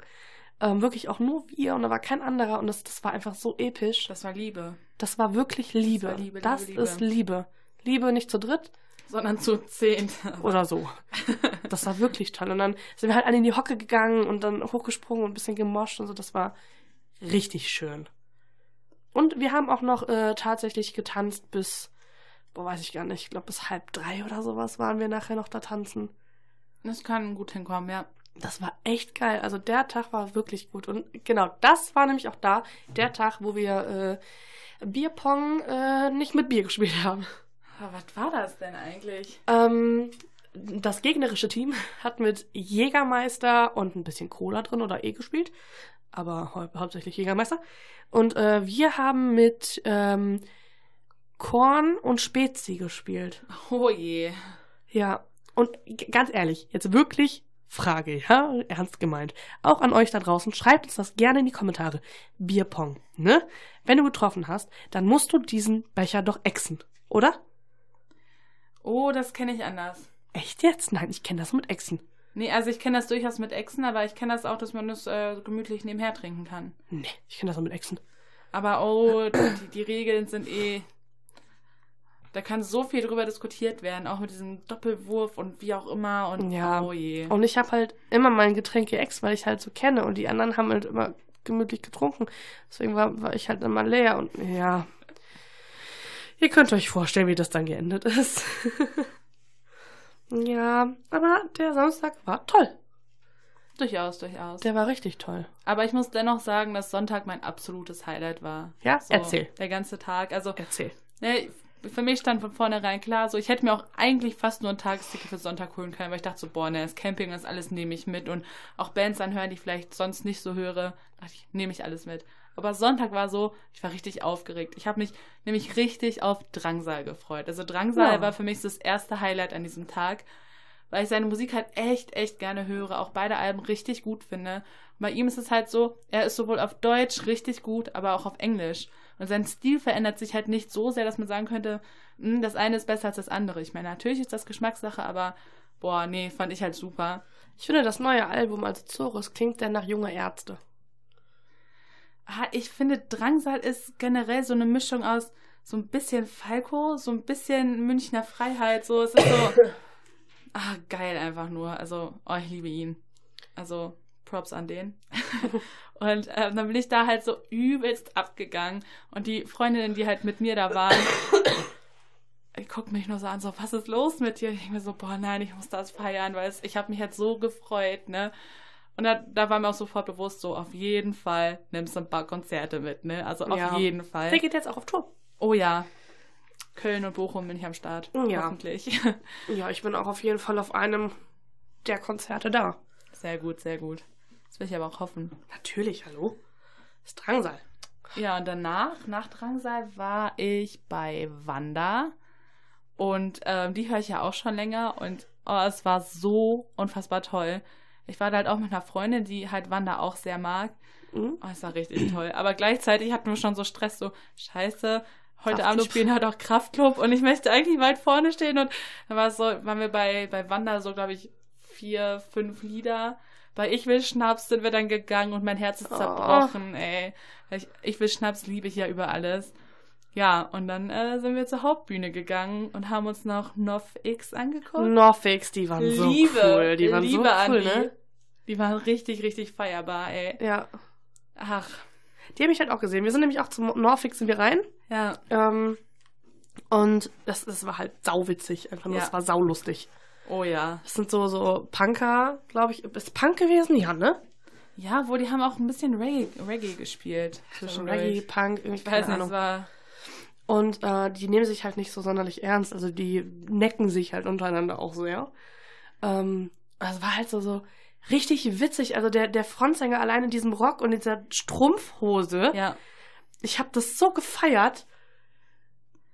Ähm, wirklich auch nur wir und da war kein anderer und das, das war einfach so episch. Das war Liebe. Das war wirklich Liebe. war Liebe, das Liebe, ist Liebe. Liebe nicht zu dritt Sondern zu zehn. oder so. Das war wirklich toll. Und dann sind wir halt alle in die Hocke gegangen und dann hochgesprungen und ein bisschen gemoscht und so. Das war richtig schön. Und wir haben auch noch äh, tatsächlich getanzt bis, boah, weiß ich gar nicht, ich glaube bis halb drei oder sowas waren wir nachher noch da tanzen. Das kann gut hinkommen, ja. Das war echt geil. Also der Tag war wirklich gut. Und genau, das war nämlich auch da der Tag, wo wir äh, Bierpong äh, nicht mit Bier gespielt haben. Aber was war das denn eigentlich? Ähm, das gegnerische Team hat mit Jägermeister und ein bisschen Cola drin oder E gespielt. Aber hau hauptsächlich Jägermeister. Und äh, wir haben mit ähm, Korn und Spezi gespielt. Oh je. Ja, und ganz ehrlich, jetzt wirklich Frage, ja, ernst gemeint. Auch an euch da draußen, schreibt uns das gerne in die Kommentare. Bierpong, ne? Wenn du getroffen hast, dann musst du diesen Becher doch exen, oder? Oh, das kenne ich anders. Echt jetzt? Nein, ich kenne das mit Exen. Nee, also ich kenne das durchaus mit Echsen, aber ich kenne das auch, dass man das äh, gemütlich nebenher trinken kann. Nee, ich kenne das nur mit Exen. Aber oh, die, die Regeln sind eh. Da kann so viel drüber diskutiert werden, auch mit diesem Doppelwurf und wie auch immer und Ja. oh je. Und ich habe halt immer mein Getränk geext, weil ich halt so kenne und die anderen haben halt immer gemütlich getrunken. Deswegen war, war ich halt immer leer und ja. Ihr könnt euch vorstellen, wie das dann geendet ist. ja, aber der Samstag war toll. Durchaus, durchaus. Der war richtig toll. Aber ich muss dennoch sagen, dass Sonntag mein absolutes Highlight war. Ja, So, erzähl. Der ganze Tag. Also, Erzähl. ne, für mich stand von vornherein klar, so ich hätte mir auch eigentlich fast nur ein Tagesticket für Sonntag holen können, weil ich dachte so, boah, ne, das Camping, das alles nehme ich mit und auch Bands anhören, die ich vielleicht sonst nicht so höre, dachte ich, nehme ich alles mit. Aber Sonntag war so, ich war richtig aufgeregt. Ich habe mich nämlich richtig auf Drangsal gefreut. Also Drangsal Ja. war für mich das erste Highlight an diesem Tag, weil ich seine Musik halt echt, echt gerne höre, auch beide Alben richtig gut finde. Und bei ihm ist es halt so, er ist sowohl auf Deutsch richtig gut, aber auch auf Englisch. Und sein Stil verändert sich halt nicht so sehr, dass man sagen könnte, "Hm, das eine ist besser als das andere. Ich meine, natürlich ist das Geschmackssache, aber boah, nee, fand ich halt super. Ich finde, das neue Album, also Zorus, klingt der nach junger Ärzte. Ich finde, Drangsal ist generell so eine Mischung aus so ein bisschen Falco, so ein bisschen Münchner Freiheit. So, es ist so. Ah, geil einfach nur. Also, oh, ich liebe ihn. Also, Props an den. und ähm, dann bin ich da halt so übelst abgegangen. Und die Freundinnen, die halt mit mir da waren, ich guck mich nur so an, so, was ist los mit dir? Ich denk mir so, boah, nein, ich muss das feiern, weil es, ich habe mich jetzt so gefreut, ne? Und da, da war mir auch sofort bewusst, so, auf jeden Fall nimmst du ein paar Konzerte mit, ne? Also auf Ja. jeden Fall. Der geht jetzt auch auf Tour. Oh ja. Köln und Bochum bin ich am Start. Ja. Hoffentlich. Ja, ich bin auch auf jeden Fall auf einem der Konzerte da. Sehr gut, sehr gut. Das will ich aber auch hoffen. Natürlich, hallo? Das ist Drangsal. Ja, und danach, nach Drangsal, war ich bei Wanda. Und ähm, die höre ich ja auch schon länger. Und oh, es war so unfassbar toll. Ich war da halt auch mit einer Freundin, die halt Wander auch sehr mag. Mhm. Oh, es war richtig toll. Aber gleichzeitig hatten wir schon so Stress, so, scheiße, heute Abend spielen halt auch Kraftclub und ich möchte eigentlich weit vorne stehen. Und dann war es so, waren wir bei, bei Wander so, glaube ich, vier, fünf Lieder. Bei Ich will Schnaps sind wir dann gegangen und mein Herz ist Oh. zerbrochen, ey. Ich, ich will Schnaps liebe ich ja über alles. Ja, und dann äh, sind wir zur Hauptbühne gegangen und haben uns noch Nov X angeguckt. Norfix, die waren so Liebe, cool. Die waren Liebe so an cool, die. ne? Die waren richtig, richtig feierbar, ey. Ja. Ach, Die habe ich halt auch gesehen. Wir sind nämlich auch zum Norfix sind wir rein. ja. Ähm, und das, das war halt sauwitzig. Einfach nur, Ja. das war saulustig. Oh ja. Das sind so, so Punker, glaube ich. Ist Punk gewesen? Ja, ne? Ja, wo die haben auch ein bisschen Reggae, Reggae gespielt. Zwischen. Reggae, Punk, irgendwie, Ich weiß nicht, es war. Und äh, die nehmen sich halt nicht so sonderlich ernst. Also die necken sich halt untereinander auch sehr. Ähm, also war halt so, so richtig witzig. Also der, der Frontsänger allein in diesem Rock und dieser Strumpfhose. Ja. Ich habe das so gefeiert.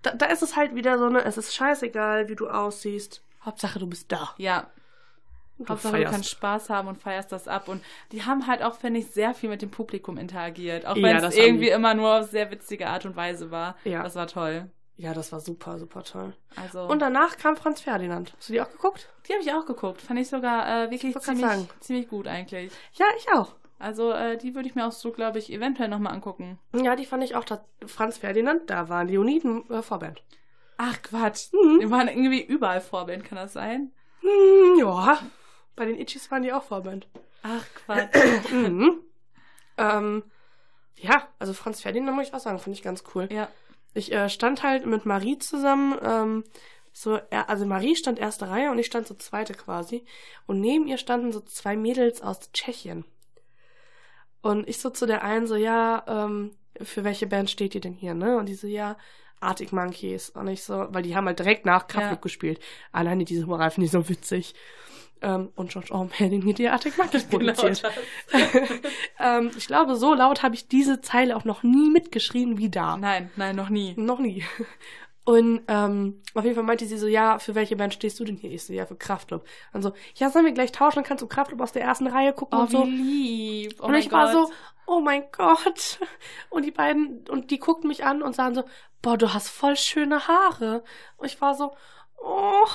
Da, da ist es halt wieder so, ne, es ist scheißegal, wie du aussiehst. Hauptsache, du bist da. Ja. Du Hauptsache, du kannst Spaß haben und feierst das ab. Und die haben halt auch, finde ich, sehr viel mit dem Publikum interagiert. Auch Ja, wenn das es haben irgendwie die. immer nur auf sehr witzige Art und Weise war. Ja. Das war toll. Ja, das war super, super toll. Also, Und danach kam Franz Ferdinand. Hast du die auch geguckt? die habe ich auch geguckt. Fand ich sogar äh, wirklich grad ziemlich, ziemlich gut eigentlich. Ja, ich auch. Also, äh, die würde ich mir auch so, glaube ich, eventuell nochmal angucken. Ja, die fand ich auch. Franz Ferdinand, da waren Leoniden äh, Vorband. Ach, Quatsch. Mhm. Die waren irgendwie überall Vorband, kann das sein? Hm, ja, bei den Itchies waren die auch Vorband. Ach, Quatsch. Mhm. ähm, ja, also Franz Ferdinand muss ich auch sagen, finde ich ganz cool. ja. Ich äh, stand halt mit Marie zusammen, ähm, so, also Marie stand erste Reihe und ich stand so zweite quasi. Und neben ihr standen so zwei Mädels aus Tschechien. Und ich so zu der einen so, ja, ähm, für welche Band steht ihr denn hier, ne? Und die so, ja, Arctic Monkeys. Und ich so, weil die haben halt direkt nach Kraftwerk Ja. gespielt. Alleine diese Moral finde ich so witzig. Ähm, und George Orwell hat die Arctic Monkeys produziert. Genau ähm, ich glaube, so laut habe ich diese Zeile auch noch nie mitgeschrien wie da. Nein, nein, noch nie. Noch nie. Und ähm, auf jeden Fall meinte sie so, ja, für welche Band stehst du denn hier? Ich so, ja, für Kraftclub. Und so, ja, sollen wir gleich tauschen, dann kannst du Kraftclub aus der ersten Reihe gucken Oh, und so. wie lieb. Oh und ich war Gott. so, oh mein Gott. Und die beiden, und die guckten mich an und sagen so, boah, du hast voll schöne Haare. Und ich war so, oh,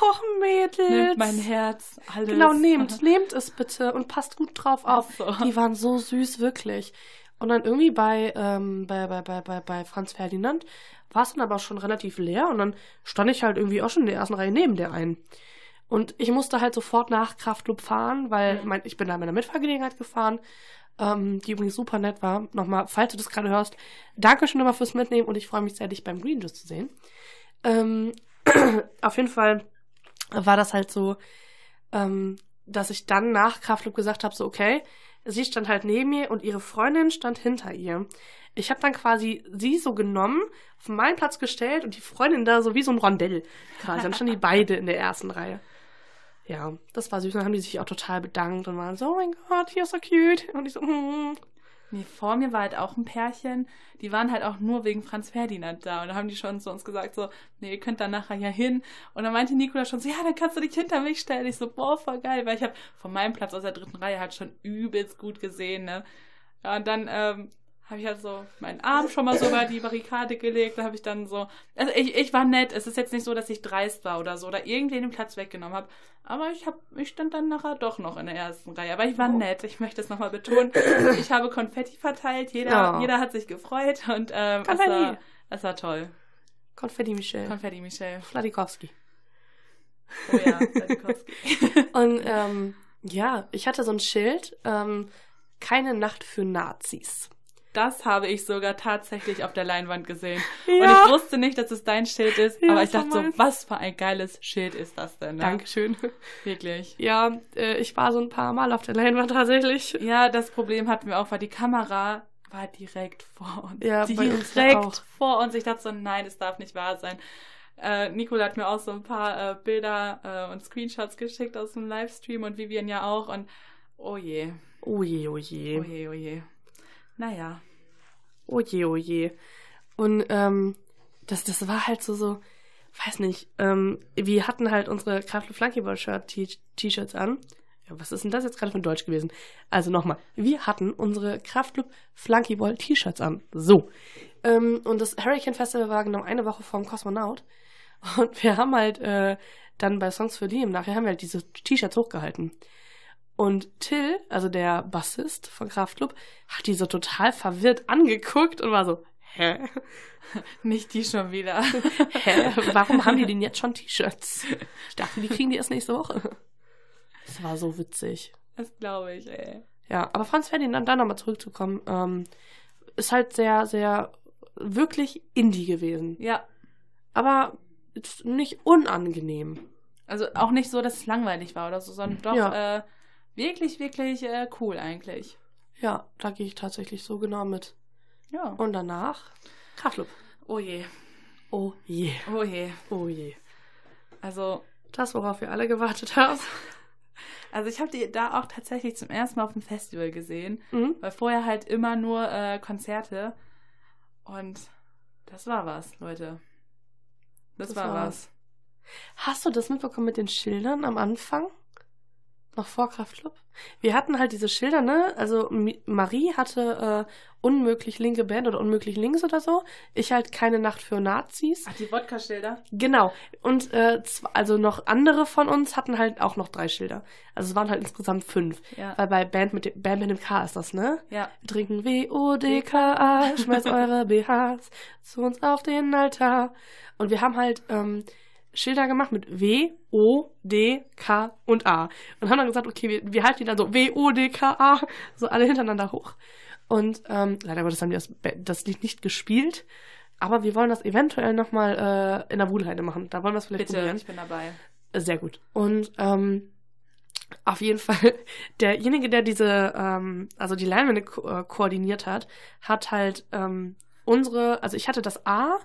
Mädels. Nimmt mein Herz, alles. Genau, nehmt, nehmt es bitte und passt gut drauf auf. So. Die waren so süß, wirklich. Und dann irgendwie bei, ähm, bei, bei, bei, bei, bei Franz Ferdinand war es dann aber schon relativ leer und dann stand ich halt irgendwie auch schon in der ersten Reihe neben der einen. Und ich musste halt sofort nach Kraftclub fahren, weil Mhm. mein, ich bin da in meiner Mitfahrgelegenheit gefahren, ähm, die übrigens super nett war. Nochmal, falls du das gerade hörst, danke schon nochmal fürs Mitnehmen und ich freue mich sehr, dich beim Green Juice zu sehen. Ähm, auf jeden Fall war das halt so, ähm, dass ich dann nach Kraftclub gesagt habe, so okay, sie stand halt neben mir und ihre Freundin stand hinter ihr. Ich habe dann quasi sie so genommen, auf meinen Platz gestellt und die Freundin da so wie so ein Rondell quasi. Dann standen die beide in der ersten Reihe. Ja, das war süß. Dann haben die sich auch total bedankt und waren so, oh mein Gott, you're so cute. Und ich so, mm. Nee, vor mir war halt auch ein Pärchen, die waren halt auch nur wegen Franz Ferdinand da. Und da haben die schon zu uns gesagt, so, nee, ihr könnt dann nachher ja hin. Und dann meinte Nikola schon so, ja, dann kannst du dich hinter mich stellen. Ich so, boah, voll geil, weil ich habe von meinem Platz aus der dritten Reihe halt schon übelst gut gesehen, ne. Ja, und dann ähm, habe ich halt so meinen Arm schon mal so über die Barrikade gelegt. Da habe ich dann so, also ich, ich war nett. Es ist jetzt nicht so, dass ich dreist war oder so oder irgendwen den Platz weggenommen habe. Aber ich hab, ich stand dann nachher doch noch in der ersten Reihe. Aber ich war Oh. nett. Ich möchte es nochmal betonen. Ich habe Konfetti verteilt. Jeder, Ja. jeder hat sich gefreut und ähm, es, war, es war toll. Konfetti Michel. Konfetti, Michelle. Fladikowski. Oh ja, Sadikowski. Und ähm, ja, ich hatte so ein Schild, ähm, keine Nacht für Nazis. Das habe ich sogar tatsächlich auf der Leinwand gesehen. Ja. Und ich wusste nicht, dass es dein Schild ist, Ja, aber ich dachte so, meins. was für ein geiles Schild ist das denn? Ne? Dankeschön. Wirklich. Ja, äh, ich war so ein paar Mal auf der Leinwand tatsächlich. Ja, das Problem hatten wir auch, weil die Kamera war direkt vor uns. Ja, uns direkt auch. vor uns. Ich dachte so, nein, es darf nicht wahr sein. Äh, Nicola hat mir auch so ein paar äh, Bilder äh, und Screenshots geschickt aus dem Livestream und Vivian ja auch. Und oh je, Oh je, oh je. oh je, oh je. Naja. Oh je, oh je. Und ähm, das, das war halt so, so, weiß nicht, ähm, wir hatten halt unsere Kraftlu Flunkyball Shirt T- T-Shirts an. Ja, was ist denn das jetzt gerade ein Deutsch gewesen? Also nochmal, wir hatten unsere Kraftclub Flunkyball T-Shirts an. So. Ähm, und das Hurricane Festival war genau eine Woche vor dem Kosmonaut. Und wir haben halt äh, dann bei Songs für Liam nachher haben wir halt diese T-Shirts hochgehalten. Und Till, also der Bassist von Kraftclub, hat die so total verwirrt angeguckt und war so, hä? Nicht die schon wieder. Hä? Warum haben die denn jetzt schon T-Shirts? Ich dachte, die kriegen die erst nächste Woche. Das war so witzig. Das glaube ich, ey. Ja, aber Franz Ferdinand, da nochmal zurückzukommen, ähm, ist halt sehr, sehr wirklich Indie gewesen. Ja. Aber ist nicht unangenehm. Also auch nicht so, dass es langweilig war oder so, sondern doch Ja. äh, wirklich, wirklich äh, cool eigentlich. Ja, da gehe ich tatsächlich so genau mit. Ja. Und danach Kraftclub. Oh je. Oh je. Oh je. Oh je. Also, Das, worauf wir alle gewartet haben. also ich habe die da auch tatsächlich zum ersten Mal auf dem Festival gesehen, Mhm. weil vorher halt immer nur äh, Konzerte. Und das war was, Leute. Das, Das war war was. Hast du das mitbekommen mit den Schildern am Anfang? Noch vor Kraftclub? Wir hatten halt diese Schilder, ne? Also Marie hatte äh, unmöglich linke Band oder unmöglich links oder so. Ich halt keine Nacht für Nazis. Ach, die Wodka-Schilder? Genau. Und äh, also noch andere von uns hatten halt auch noch drei Schilder. Also es waren halt insgesamt fünf. Ja. Weil bei Band mit dem, Band mit dem K ist das, ne? Ja. Wir trinken W-O-D-K-A, schmeißt eure BHs zu uns auf den Altar. Und wir haben halt ähm, Schilder gemacht mit W, O, D, K und A. Und haben dann gesagt, okay, wir, wir halten die dann so W, O, D, K, A, so alle hintereinander hoch. Und ähm, leider Gottes haben wir das, das Lied nicht gespielt. Aber wir wollen das eventuell nochmal äh, in der Wuhlheide machen. Da wollen wir es vielleicht Bitte, probieren. ich bin dabei. Sehr gut. Und ähm, auf jeden Fall, derjenige, der diese, ähm, also die Leinwände ko äh, koordiniert hat, hat halt ähm, unsere, also ich hatte das A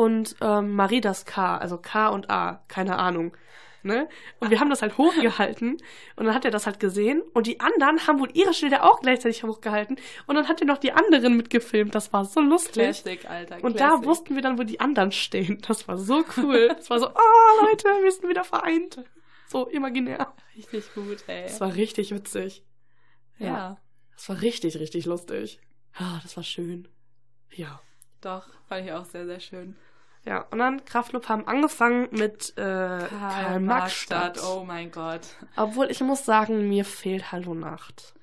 und ähm, Marie das K, also K und A, keine Ahnung. Ne? Und wir haben das halt hochgehalten und dann hat er das halt gesehen und die anderen haben wohl ihre Schilder auch gleichzeitig hochgehalten und dann hat er noch die anderen mitgefilmt. Das war so lustig. Classic, Alter. Und Classic. da wussten wir dann, wo die anderen stehen. Das war so cool. Das war so, oh Leute, wir sind wieder vereint. So imaginär. Richtig gut, ey. Das war richtig witzig. ja. Das war richtig, richtig lustig. Ah, das war schön. Ja. Doch, fand ich auch sehr, sehr schön. Ja, und dann Kraftclub haben angefangen mit äh, Karl-Marx-Stadt. Oh mein Gott. Obwohl ich muss sagen, mir fehlt Hallo Nacht.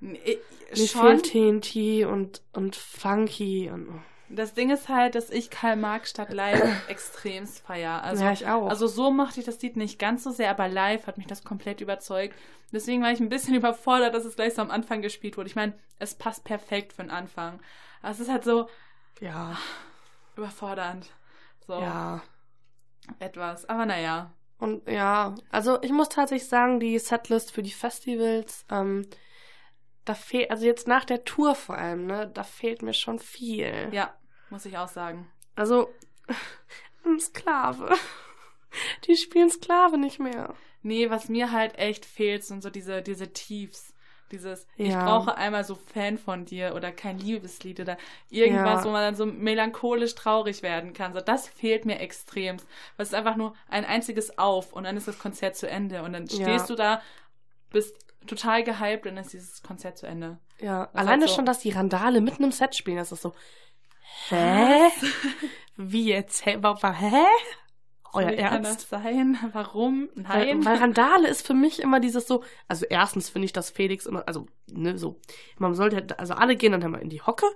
Nee, Mir schon. fehlt TNT und, und Funky und. Das Ding ist halt, dass ich Karl Marx statt live extremst feier. Also, ja, ich auch. also so mochte ich das Lied nicht ganz so sehr, aber live hat mich das komplett überzeugt. Deswegen war ich ein bisschen überfordert, dass es gleich so am Anfang gespielt wurde. Ich meine, es passt perfekt für den Anfang. Aber es ist halt so ja, überfordernd. So ja. etwas. Aber naja. Und ja, also ich muss tatsächlich sagen, die Setlist für die Festivals, ähm, da fehlt, also jetzt nach der Tour vor allem, ne, da fehlt mir schon viel. Ja, muss ich auch sagen. Also, ein Sklave. Die spielen Sklave nicht mehr. Nee, was mir halt echt fehlt, sind so diese, diese Tiefs. Dieses, ich Ja. brauche einmal so Fan von dir oder kein Liebeslied oder irgendwas, Ja. wo man dann so melancholisch traurig werden kann. So, das fehlt mir extrem. Was ist einfach nur ein einziges Auf und dann ist das Konzert zu Ende. Und dann Ja. stehst du da, bist total gehypt und dann ist dieses Konzert zu Ende. Ja, Das alleine hat so- schon, dass die Randale mitten im Set spielen, das ist so, hä? Wie jetzt? Hä? Euer Wie kann Ernst? das sein? Warum? Nein. Weil, weil Randale ist für mich immer dieses so, also erstens finde ich, dass Felix immer, also, ne, so, man sollte, also alle gehen dann immer in die Hocke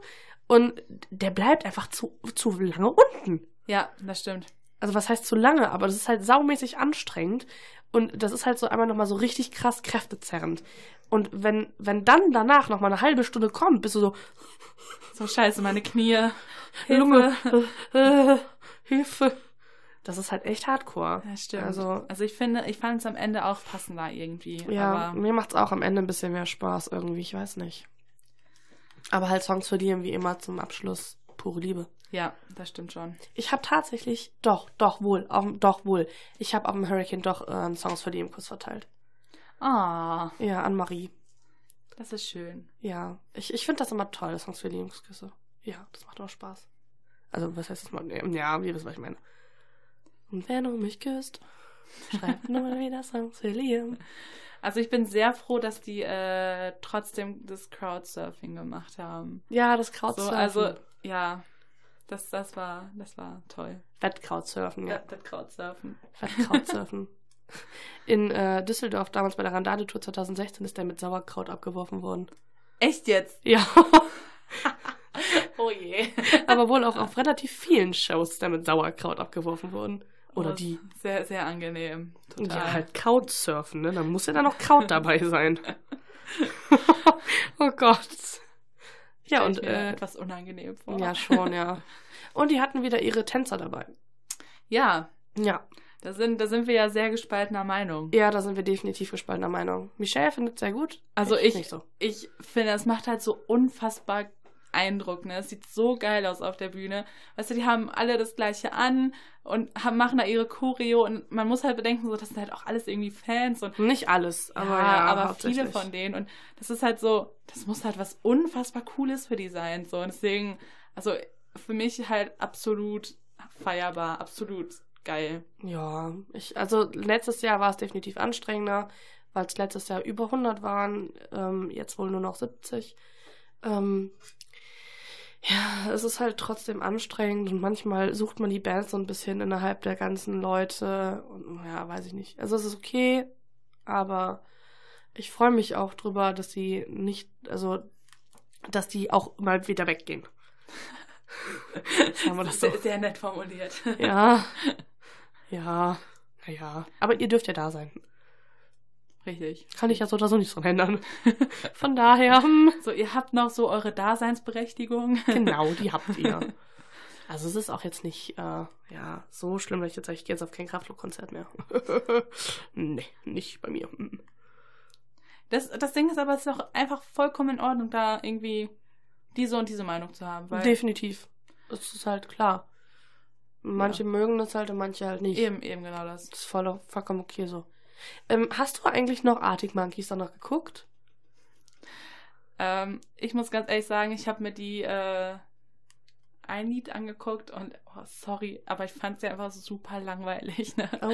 und der bleibt einfach zu, zu lange unten. ja, das stimmt. Also was heißt zu lange, aber das ist halt saumäßig anstrengend und das ist halt so einmal nochmal so richtig krass kräftezerrend. Und wenn, wenn dann danach nochmal eine halbe Stunde kommt, bist du so, So scheiße, meine Knie. Lunge, Hilfe. Das ist halt echt hardcore. Ja, stimmt. Also, Also ich finde, ich fand es am Ende auch passender irgendwie. ja, mir macht's auch am Ende ein bisschen mehr Spaß irgendwie, ich weiß nicht. Aber halt Songs verlieren wie immer zum Abschluss pure Liebe. ja, das stimmt schon. Ich habe tatsächlich, doch, doch wohl, auf, doch wohl. Ich habe auf dem Hurricane doch äh, einen Songs für die im Kuss verteilt. Ah, Ja, an Marie. das ist schön. Ja, ich, ich finde das immer toll, Songs für Liebesküsse. Ja, das macht immer Spaß. Also, was heißt das mal? Ja, ihr wisst, was ich meine. Und wenn du mich küsst, schreib nur wieder Songs für Liam. Also ich bin sehr froh, dass die äh, trotzdem das Crowdsurfing gemacht haben. Ja, das So, Krautsurfen. also, ja. Das, das war, das war toll. Wettkrautsurfen, ja. Ja, das Crowdsurfen. Wettkrautsurfen. In äh, Düsseldorf, damals bei der Randale-Tour 2016, ist der mit Sauerkraut abgeworfen worden. Echt jetzt? Ja, Oh je. aber wohl auch auf relativ vielen Shows ist der mit Sauerkraut abgeworfen worden. Oder die. Sehr, sehr angenehm. Total. Ja, halt Krautsurfen, ne? Da muss ja dann noch Kraut dabei sein. oh Gott. Ja, und ich mir äh, etwas unangenehm vor. ja, schon, ja. Und die hatten wieder ihre Tänzer dabei. Ja, Ja. da sind, da sind wir ja sehr gespaltener Meinung. Ja, da sind wir definitiv gespaltener Meinung. Michelle findet sehr gut. Also ich, nicht so. ich finde, es macht halt so unfassbar Eindruck, ne? Es sieht so geil aus auf der Bühne. Weißt du, die haben alle das gleiche an und haben, machen da ihre Choreo und man muss halt bedenken, so, das sind halt auch alles irgendwie Fans und Nicht alles, aber ja, ja, aber viele von denen und das ist halt so, das muss halt was unfassbar Cooles für die sein, so und deswegen, also für mich halt absolut feierbar, absolut geil. Ja, ich, also letztes Jahr war es definitiv anstrengender, weil es letztes Jahr über 100 waren, ähm, jetzt wohl nur noch 70. Ähm, ja, es ist halt trotzdem anstrengend und manchmal sucht man die Band so ein bisschen innerhalb der ganzen Leute und ja, weiß ich nicht. Also es ist okay, aber ich freue mich auch drüber, dass sie nicht, also dass die auch mal wieder weggehen. Sagen wir das so. Sehr, sehr nett formuliert. Ja. Ja. Naja. Aber ihr dürft ja da sein. Richtig. Kann ich ja so oder so nicht dran ändern. Von daher, hm, So, ihr habt noch so eure Daseinsberechtigung. genau, die habt ihr. Also es ist auch jetzt nicht, äh, ja, so schlimm, dass ich jetzt sage, ich gehe jetzt auf kein Kraftklub-Konzert mehr. nee, nicht bei mir. Hm. Das, das Ding ist aber, es ist auch einfach vollkommen in Ordnung, da irgendwie diese und diese Meinung zu haben. Definitiv. Das ist halt klar. Manche mögen das halt und manche halt nicht. eben, eben genau das. Das ist voll, vollkommen okay so. Ähm, hast du eigentlich noch Arctic Monkeys dann noch geguckt? Ähm, ich muss ganz ehrlich sagen, ich habe mir die äh, ein Lied angeguckt und oh, sorry, aber ich fand sie einfach super langweilig. Ne? Oh.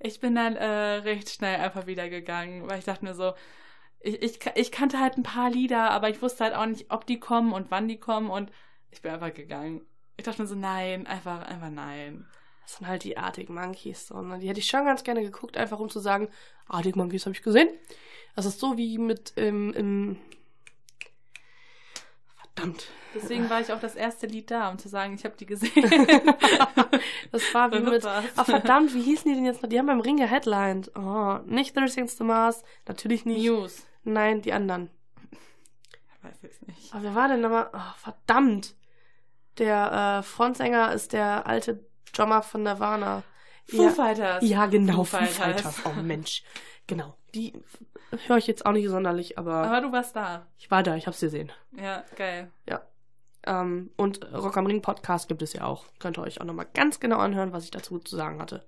Ich bin dann äh, recht schnell einfach wieder gegangen, weil ich dachte mir so, ich, ich, ich kannte halt ein paar Lieder, aber ich wusste halt auch nicht, ob die kommen und wann die kommen und ich bin einfach gegangen. Ich dachte mir so, nein, einfach, einfach nein. Das sind halt die Arctic Monkeys. So, ne? Die hätte ich schon ganz gerne geguckt, einfach um zu sagen, Arctic Monkeys habe ich gesehen. Das ist so wie mit ähm, im... Verdammt. Deswegen war ich auch das erste Lied da, um zu sagen, ich habe die gesehen. Das war wie mit... Ach verdammt, wie hießen die denn jetzt noch? Die haben beim Ring geheadlined. Oh, nicht 30 Seconds to Mars. Natürlich nicht. News. Nein, die anderen. Ich weiß es nicht. Aber wer war denn nochmal? Oh, verdammt. Der äh, Frontsänger ist der alte Drummer von Nirvana. Foo ja. Fighters. Ja, genau, Foo Foo Fighters. Fighters. Oh Mensch. Genau. Die höre ich jetzt auch nicht sonderlich, aber, Aber du warst da. ich war da, ich hab's gesehen. Ja, geil. Ja. Ähm, und Rock am Ring Podcast gibt es ja auch. Könnt ihr euch auch nochmal ganz genau anhören, was ich dazu zu sagen hatte.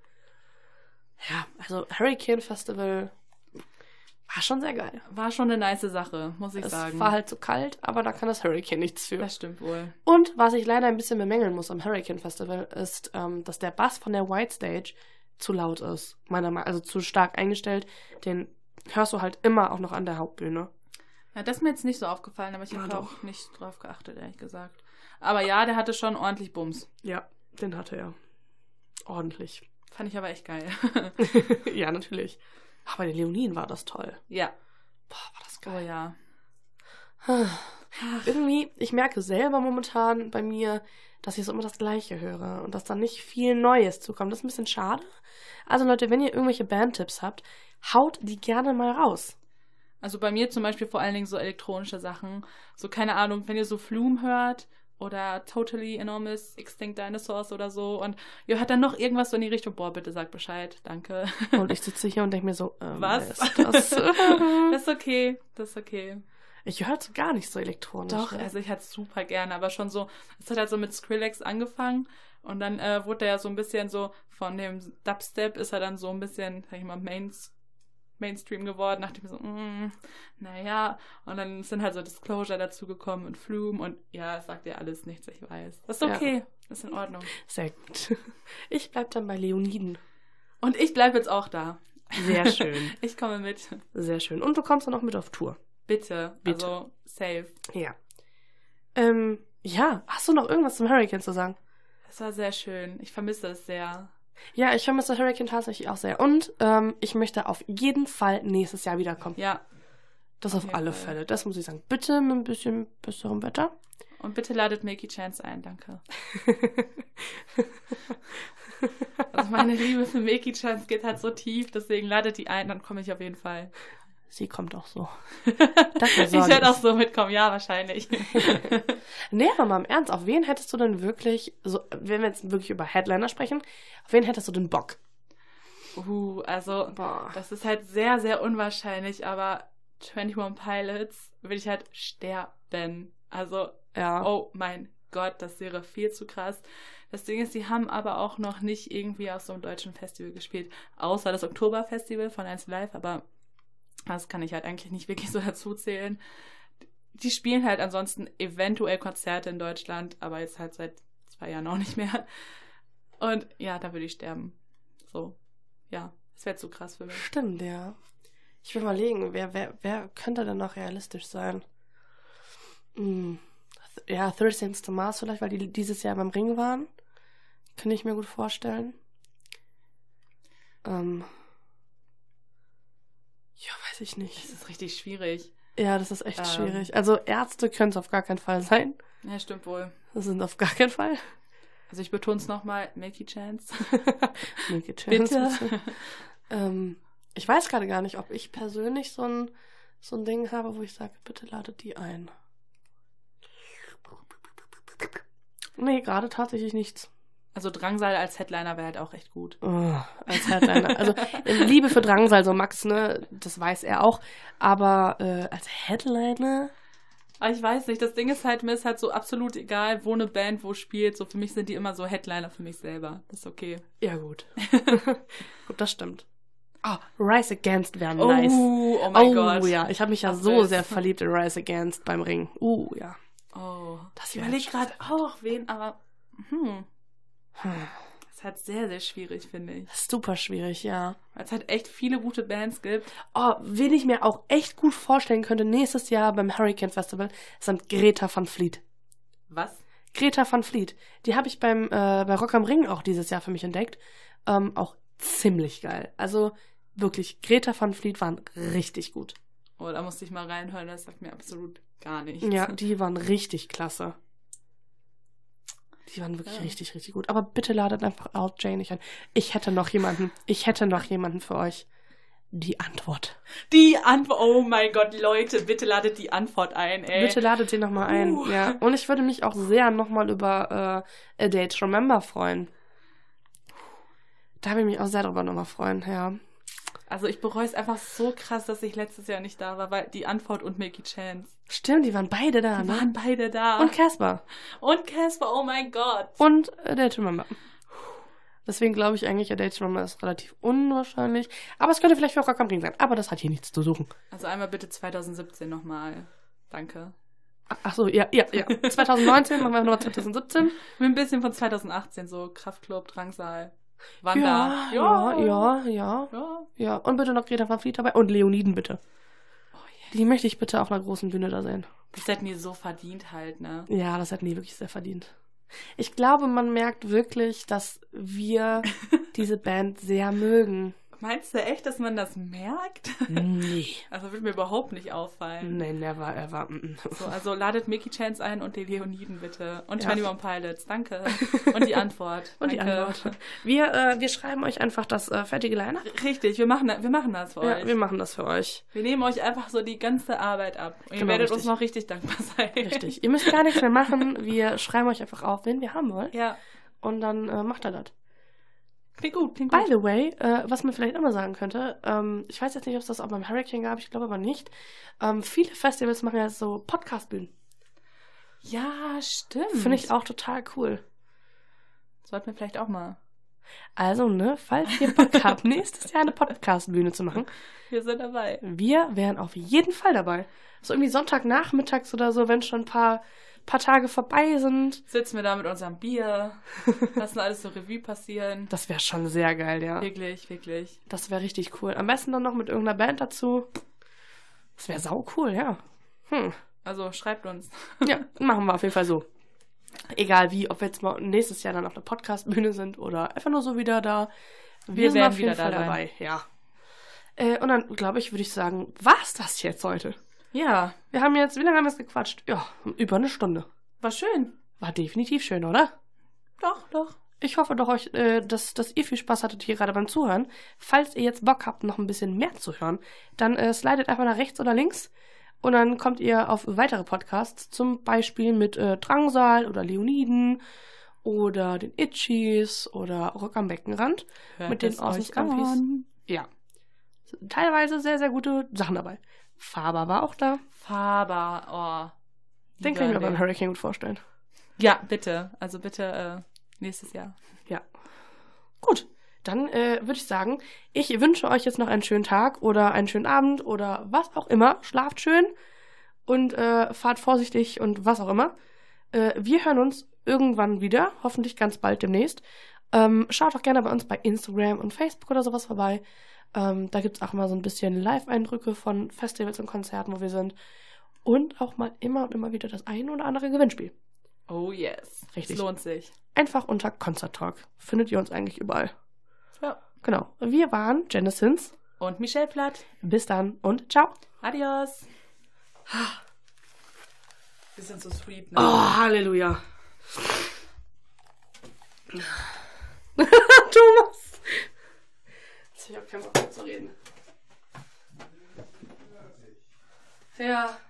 Ja, also Hurricane Festival war schon sehr geil. War schon eine nice Sache, muss ich Es sagen. war halt so kalt, aber da kann das Hurricane nichts für. das stimmt wohl. Und was ich leider ein bisschen bemängeln muss am Hurricane Festival, ist, ähm, dass der Bass von der White Stage zu laut ist. Meiner Meinung also zu stark eingestellt. Den hörst du halt immer auch noch an der Hauptbühne. Ja, das ist mir jetzt nicht so aufgefallen, aber ich habe auch nicht drauf geachtet, ehrlich gesagt. Aber ja, der hatte schon ordentlich Bums. Ja, den hatte er. Ordentlich. Fand ich aber echt geil. ja, natürlich. Aber bei den Leoniden war das toll. ja. Boah, war das Oh geil. ja. Irgendwie, ich merke selber momentan bei mir, dass ich so immer das Gleiche höre und dass da nicht viel Neues zukommt. Das ist ein bisschen schade. Also Leute, wenn ihr irgendwelche Bandtipps habt, haut die gerne mal raus. Also bei mir zum Beispiel vor allen Dingen so elektronische Sachen. So, keine Ahnung, wenn ihr so Flume hört oder Totally Enormous Extinct Dinosaurs oder so und ihr hört dann noch irgendwas so in die Richtung, boah, bitte sagt Bescheid, danke. Und ich sitze hier und denke mir so, ähm, Was? Ist das? Das ist okay, das ist okay. ich höre gar nicht so elektronisch. Doch, ne? also ich hatte super gerne, aber schon so, es hat halt so mit Skrillex angefangen und dann äh, wurde er ja so ein bisschen so, von dem Dubstep ist er dann so ein bisschen, sag ich mal, Mains, Mainstream geworden, dachte ich mir so, mm, naja, und dann sind halt so Disclosure dazu gekommen und Flume und ja, es sagt ja alles nichts, ich weiß. Das ist Ja. okay, das ist in Ordnung. Sehr gut. Ich bleib dann bei Leoniden. Und ich bleibe jetzt auch da. Sehr schön. Ich komme mit. Sehr schön. Und du kommst dann auch mit auf Tour. Bitte. Bitte. Also, safe. Ja. Ähm, ja, hast du noch irgendwas zum Hurricane zu sagen? Es war sehr schön. Ich vermisse es sehr. Ja, ich vermisse Hurricane tatsächlich auch sehr. Und ähm, ich möchte auf jeden Fall nächstes Jahr wiederkommen. Ja. Das auf alle Fall. Fälle. Das muss ich sagen. Bitte mit ein bisschen besserem Wetter. Und bitte ladet Milky Chance ein, danke. Also meine Liebe für Milky Chance geht halt so tief, deswegen ladet die ein, dann komme ich auf jeden Fall. Sie kommt auch so. Ich werde auch so mitkommen, ja, wahrscheinlich. Nee, aber mal im Ernst, auf wen hättest du denn wirklich, so, wenn wir jetzt wirklich über Headliner sprechen, auf wen hättest du denn Bock? Uh, also, Boah. das ist halt sehr, sehr unwahrscheinlich, aber 21 Pilots würde ich halt sterben. Also, Ja. oh mein Gott, das wäre viel zu krass. Das Ding ist, die haben aber auch noch nicht irgendwie auf so einem deutschen Festival gespielt, außer das Oktoberfestival von 1 Live, aber das kann ich halt eigentlich nicht wirklich so dazu zählen. Die spielen halt ansonsten eventuell Konzerte in Deutschland, aber jetzt halt seit zwei Jahren auch nicht mehr. Und ja, da würde ich sterben. So, ja, das wäre zu krass für mich. Stimmt, ja. Ich will mal überlegen, wer, wer, wer könnte denn noch realistisch sein? Hm. Ja, 13 to Mars vielleicht, weil die dieses Jahr beim Ring waren. Könnte ich mir gut vorstellen. Ähm. Weiß ich Das nicht. ist richtig schwierig. Ja, das ist echt Ähm. schwierig. Also Ärzte können es auf gar keinen Fall sein. Ja, stimmt wohl. Das sind auf gar keinen Fall. Also ich betone es nochmal, Milky Chance. Milky Chance. Bitte. Ähm, ich weiß gerade gar nicht, ob ich persönlich so ein, so ein Ding habe, wo ich sage, bitte ladet die ein. Nee, gerade tatsächlich nichts. Also Drangsal als Headliner wäre halt auch echt gut. Oh, als Headliner. Also Liebe für Drangsal, so Max, ne, das weiß er auch. Aber äh, als Headliner, Aber ich weiß nicht, das Ding ist halt, mir ist halt so absolut egal, wo eine Band wo spielt. So für mich sind die immer so Headliner für mich selber. Das ist okay. ja gut. gut, das stimmt. Oh, Rise Against wäre Oh, nice. oh mein oh Gott. ja, ich habe mich ja Das so sehr verliebt in Rise Against beim Ring. Uh, ja. Oh. Das überlege gerade auch wen, aber hm, Hm. das ist halt sehr, sehr schwierig, finde ich. Super schwierig, ja. Weil es halt echt viele gute Bands gibt. Oh, wen ich mir auch echt gut vorstellen könnte, nächstes Jahr beim Hurricane Festival, sind Greta van Fleet. Was? Greta van Fleet. Die habe ich beim äh, bei Rock am Ring auch dieses Jahr für mich entdeckt. Ähm, auch ziemlich geil. Also wirklich, Greta van Fleet waren richtig gut. Oh, da musste ich mal reinhören, das sagt mir absolut gar nichts. Ja, die waren richtig klasse. Die waren wirklich Ja. richtig, richtig gut. Aber bitte ladet einfach Out Jane nicht ein. Ich hätte noch jemanden. Ich hätte noch jemanden für euch. Die Antwort. Die Antwort, oh mein Gott, Leute, bitte ladet die Antwort ein, ey. Bitte ladet sie nochmal ein. Uh. Ja. Und ich würde mich auch sehr nochmal über äh, A Day to Remember freuen. Da würde ich mich auch sehr drüber nochmal freuen, ja. Also ich bereue es einfach so krass, dass ich letztes Jahr nicht da war, weil die Antwort und Milky Chance Stimmt, die waren beide da, die ne? waren beide da. Und Casper. Und Casper, oh mein Gott. Und Day to Remember. Deswegen glaube ich eigentlich, A Day to Remember ist relativ unwahrscheinlich. Aber es könnte vielleicht für Rock am Ring sein. Aber das hat hier nichts zu suchen. Also einmal bitte 2017 nochmal. Danke. Ach so, ja, ja, ja. 2019 machen wir nochmal 2017. Mit ein bisschen von 2018, so Kraftclub, Drangsal, Wanda. Ja, ja, ja, ja. ja. Ja, und bitte noch Greta van Fleet dabei. Und Leoniden bitte. Die möchte ich bitte auf einer großen Bühne da sehen. Das hätten die so verdient halt, ne? Ja, das hätten die wirklich sehr verdient. Ich glaube, man merkt wirklich, dass wir diese Band sehr mögen. Meinst du echt, dass man das merkt? Nee. Also würde mir überhaupt nicht auffallen. Nee, never ever. mm, mm. So, also ladet Mickey Chance ein und die Leoniden bitte. Und Ja. 21 Pilots, danke. Und die Antwort. Und die danke. Antwort. Wir, äh, wir schreiben euch einfach das äh, fertige Line-Up. Richtig, wir machen, wir machen das für Ja, euch. wir machen das für euch. Wir nehmen euch einfach so die ganze Arbeit ab. Und ihr Genau, werdet richtig. uns noch richtig dankbar sein. Richtig. Ihr müsst gar nichts mehr machen. Wir schreiben euch einfach auf, wen wir haben wollen. Ja, Und dann äh, macht er das. Klingt gut, klingt By gut. the way, äh, was man vielleicht immer sagen könnte, ähm, ich weiß jetzt nicht, ob es das auch beim Hurricane gab, ich glaube aber nicht. Ähm, viele Festivals machen ja so Podcast-Bühnen. Ja, stimmt. Finde ich auch total cool. Sollten wir vielleicht auch mal. Also, ne, falls ihr Bock habt, nächstes Jahr eine Podcast-Bühne zu machen, Wir sind dabei. wir wären auf jeden Fall dabei. So irgendwie Sonntagnachmittags oder so, wenn schon ein paar, paar Tage vorbei sind. Sitzen wir da mit unserem Bier, lassen alles so Revue passieren. Das wäre schon sehr geil, ja. Wirklich, wirklich. Das wäre richtig cool. Am besten dann noch mit irgendeiner Band dazu. Das wäre sau cool, ja. Hm. Also schreibt uns. Ja, machen wir auf jeden Fall so. Egal wie, ob wir jetzt mal nächstes Jahr dann auf der Podcast-Bühne sind oder einfach nur so wieder da. Wir, Wir sind werden auf jeden wieder Fall da dabei, ja. Äh, und dann, glaube ich, würde ich sagen, war's das jetzt heute? Ja, Wir haben jetzt, wie lange haben wir jetzt gequatscht? Ja, über eine Stunde. war schön. War definitiv schön, oder? Doch, doch. Ich hoffe doch, euch, äh, dass, dass ihr viel Spaß hattet hier gerade beim Zuhören. Falls ihr jetzt Bock habt, noch ein bisschen mehr zu hören, dann äh, slidet einfach nach rechts oder links und dann kommt ihr auf weitere Podcasts, zum Beispiel mit äh, Drangsal oder Leoniden oder den Itchies oder Rock am Beckenrand. Hört mit den es Awesome. Ja. Teilweise sehr, sehr gute Sachen dabei. Faber war auch da. Faber, oh. Den kann ich mir beim. Hurricane gut vorstellen. Ja, bitte. Also bitte äh, nächstes Jahr. Ja. Gut, dann äh, würde ich sagen, ich wünsche euch jetzt noch einen schönen Tag oder einen schönen Abend oder was auch immer. Schlaft schön und äh, fahrt vorsichtig und was auch immer. Äh, wir hören uns irgendwann wieder, hoffentlich ganz bald demnächst. Ähm, schaut auch gerne bei uns bei Instagram und Facebook oder sowas vorbei. Ähm, da gibt es auch mal so ein bisschen Live-Eindrücke von Festivals und Konzerten, wo wir sind. Und auch mal immer und immer wieder das ein oder andere Gewinnspiel. Oh yes. Richtig. Es lohnt sich. Einfach unter Concert Talk. Findet ihr uns eigentlich überall. Ja. Genau. Wir waren Genesins. Und Michelle Platt. Bis dann und ciao. Adios. Wir sind so sweet, ne? Oh, Halleluja. Thomas. Ich auch keinen Bock mehr zu reden. Ja.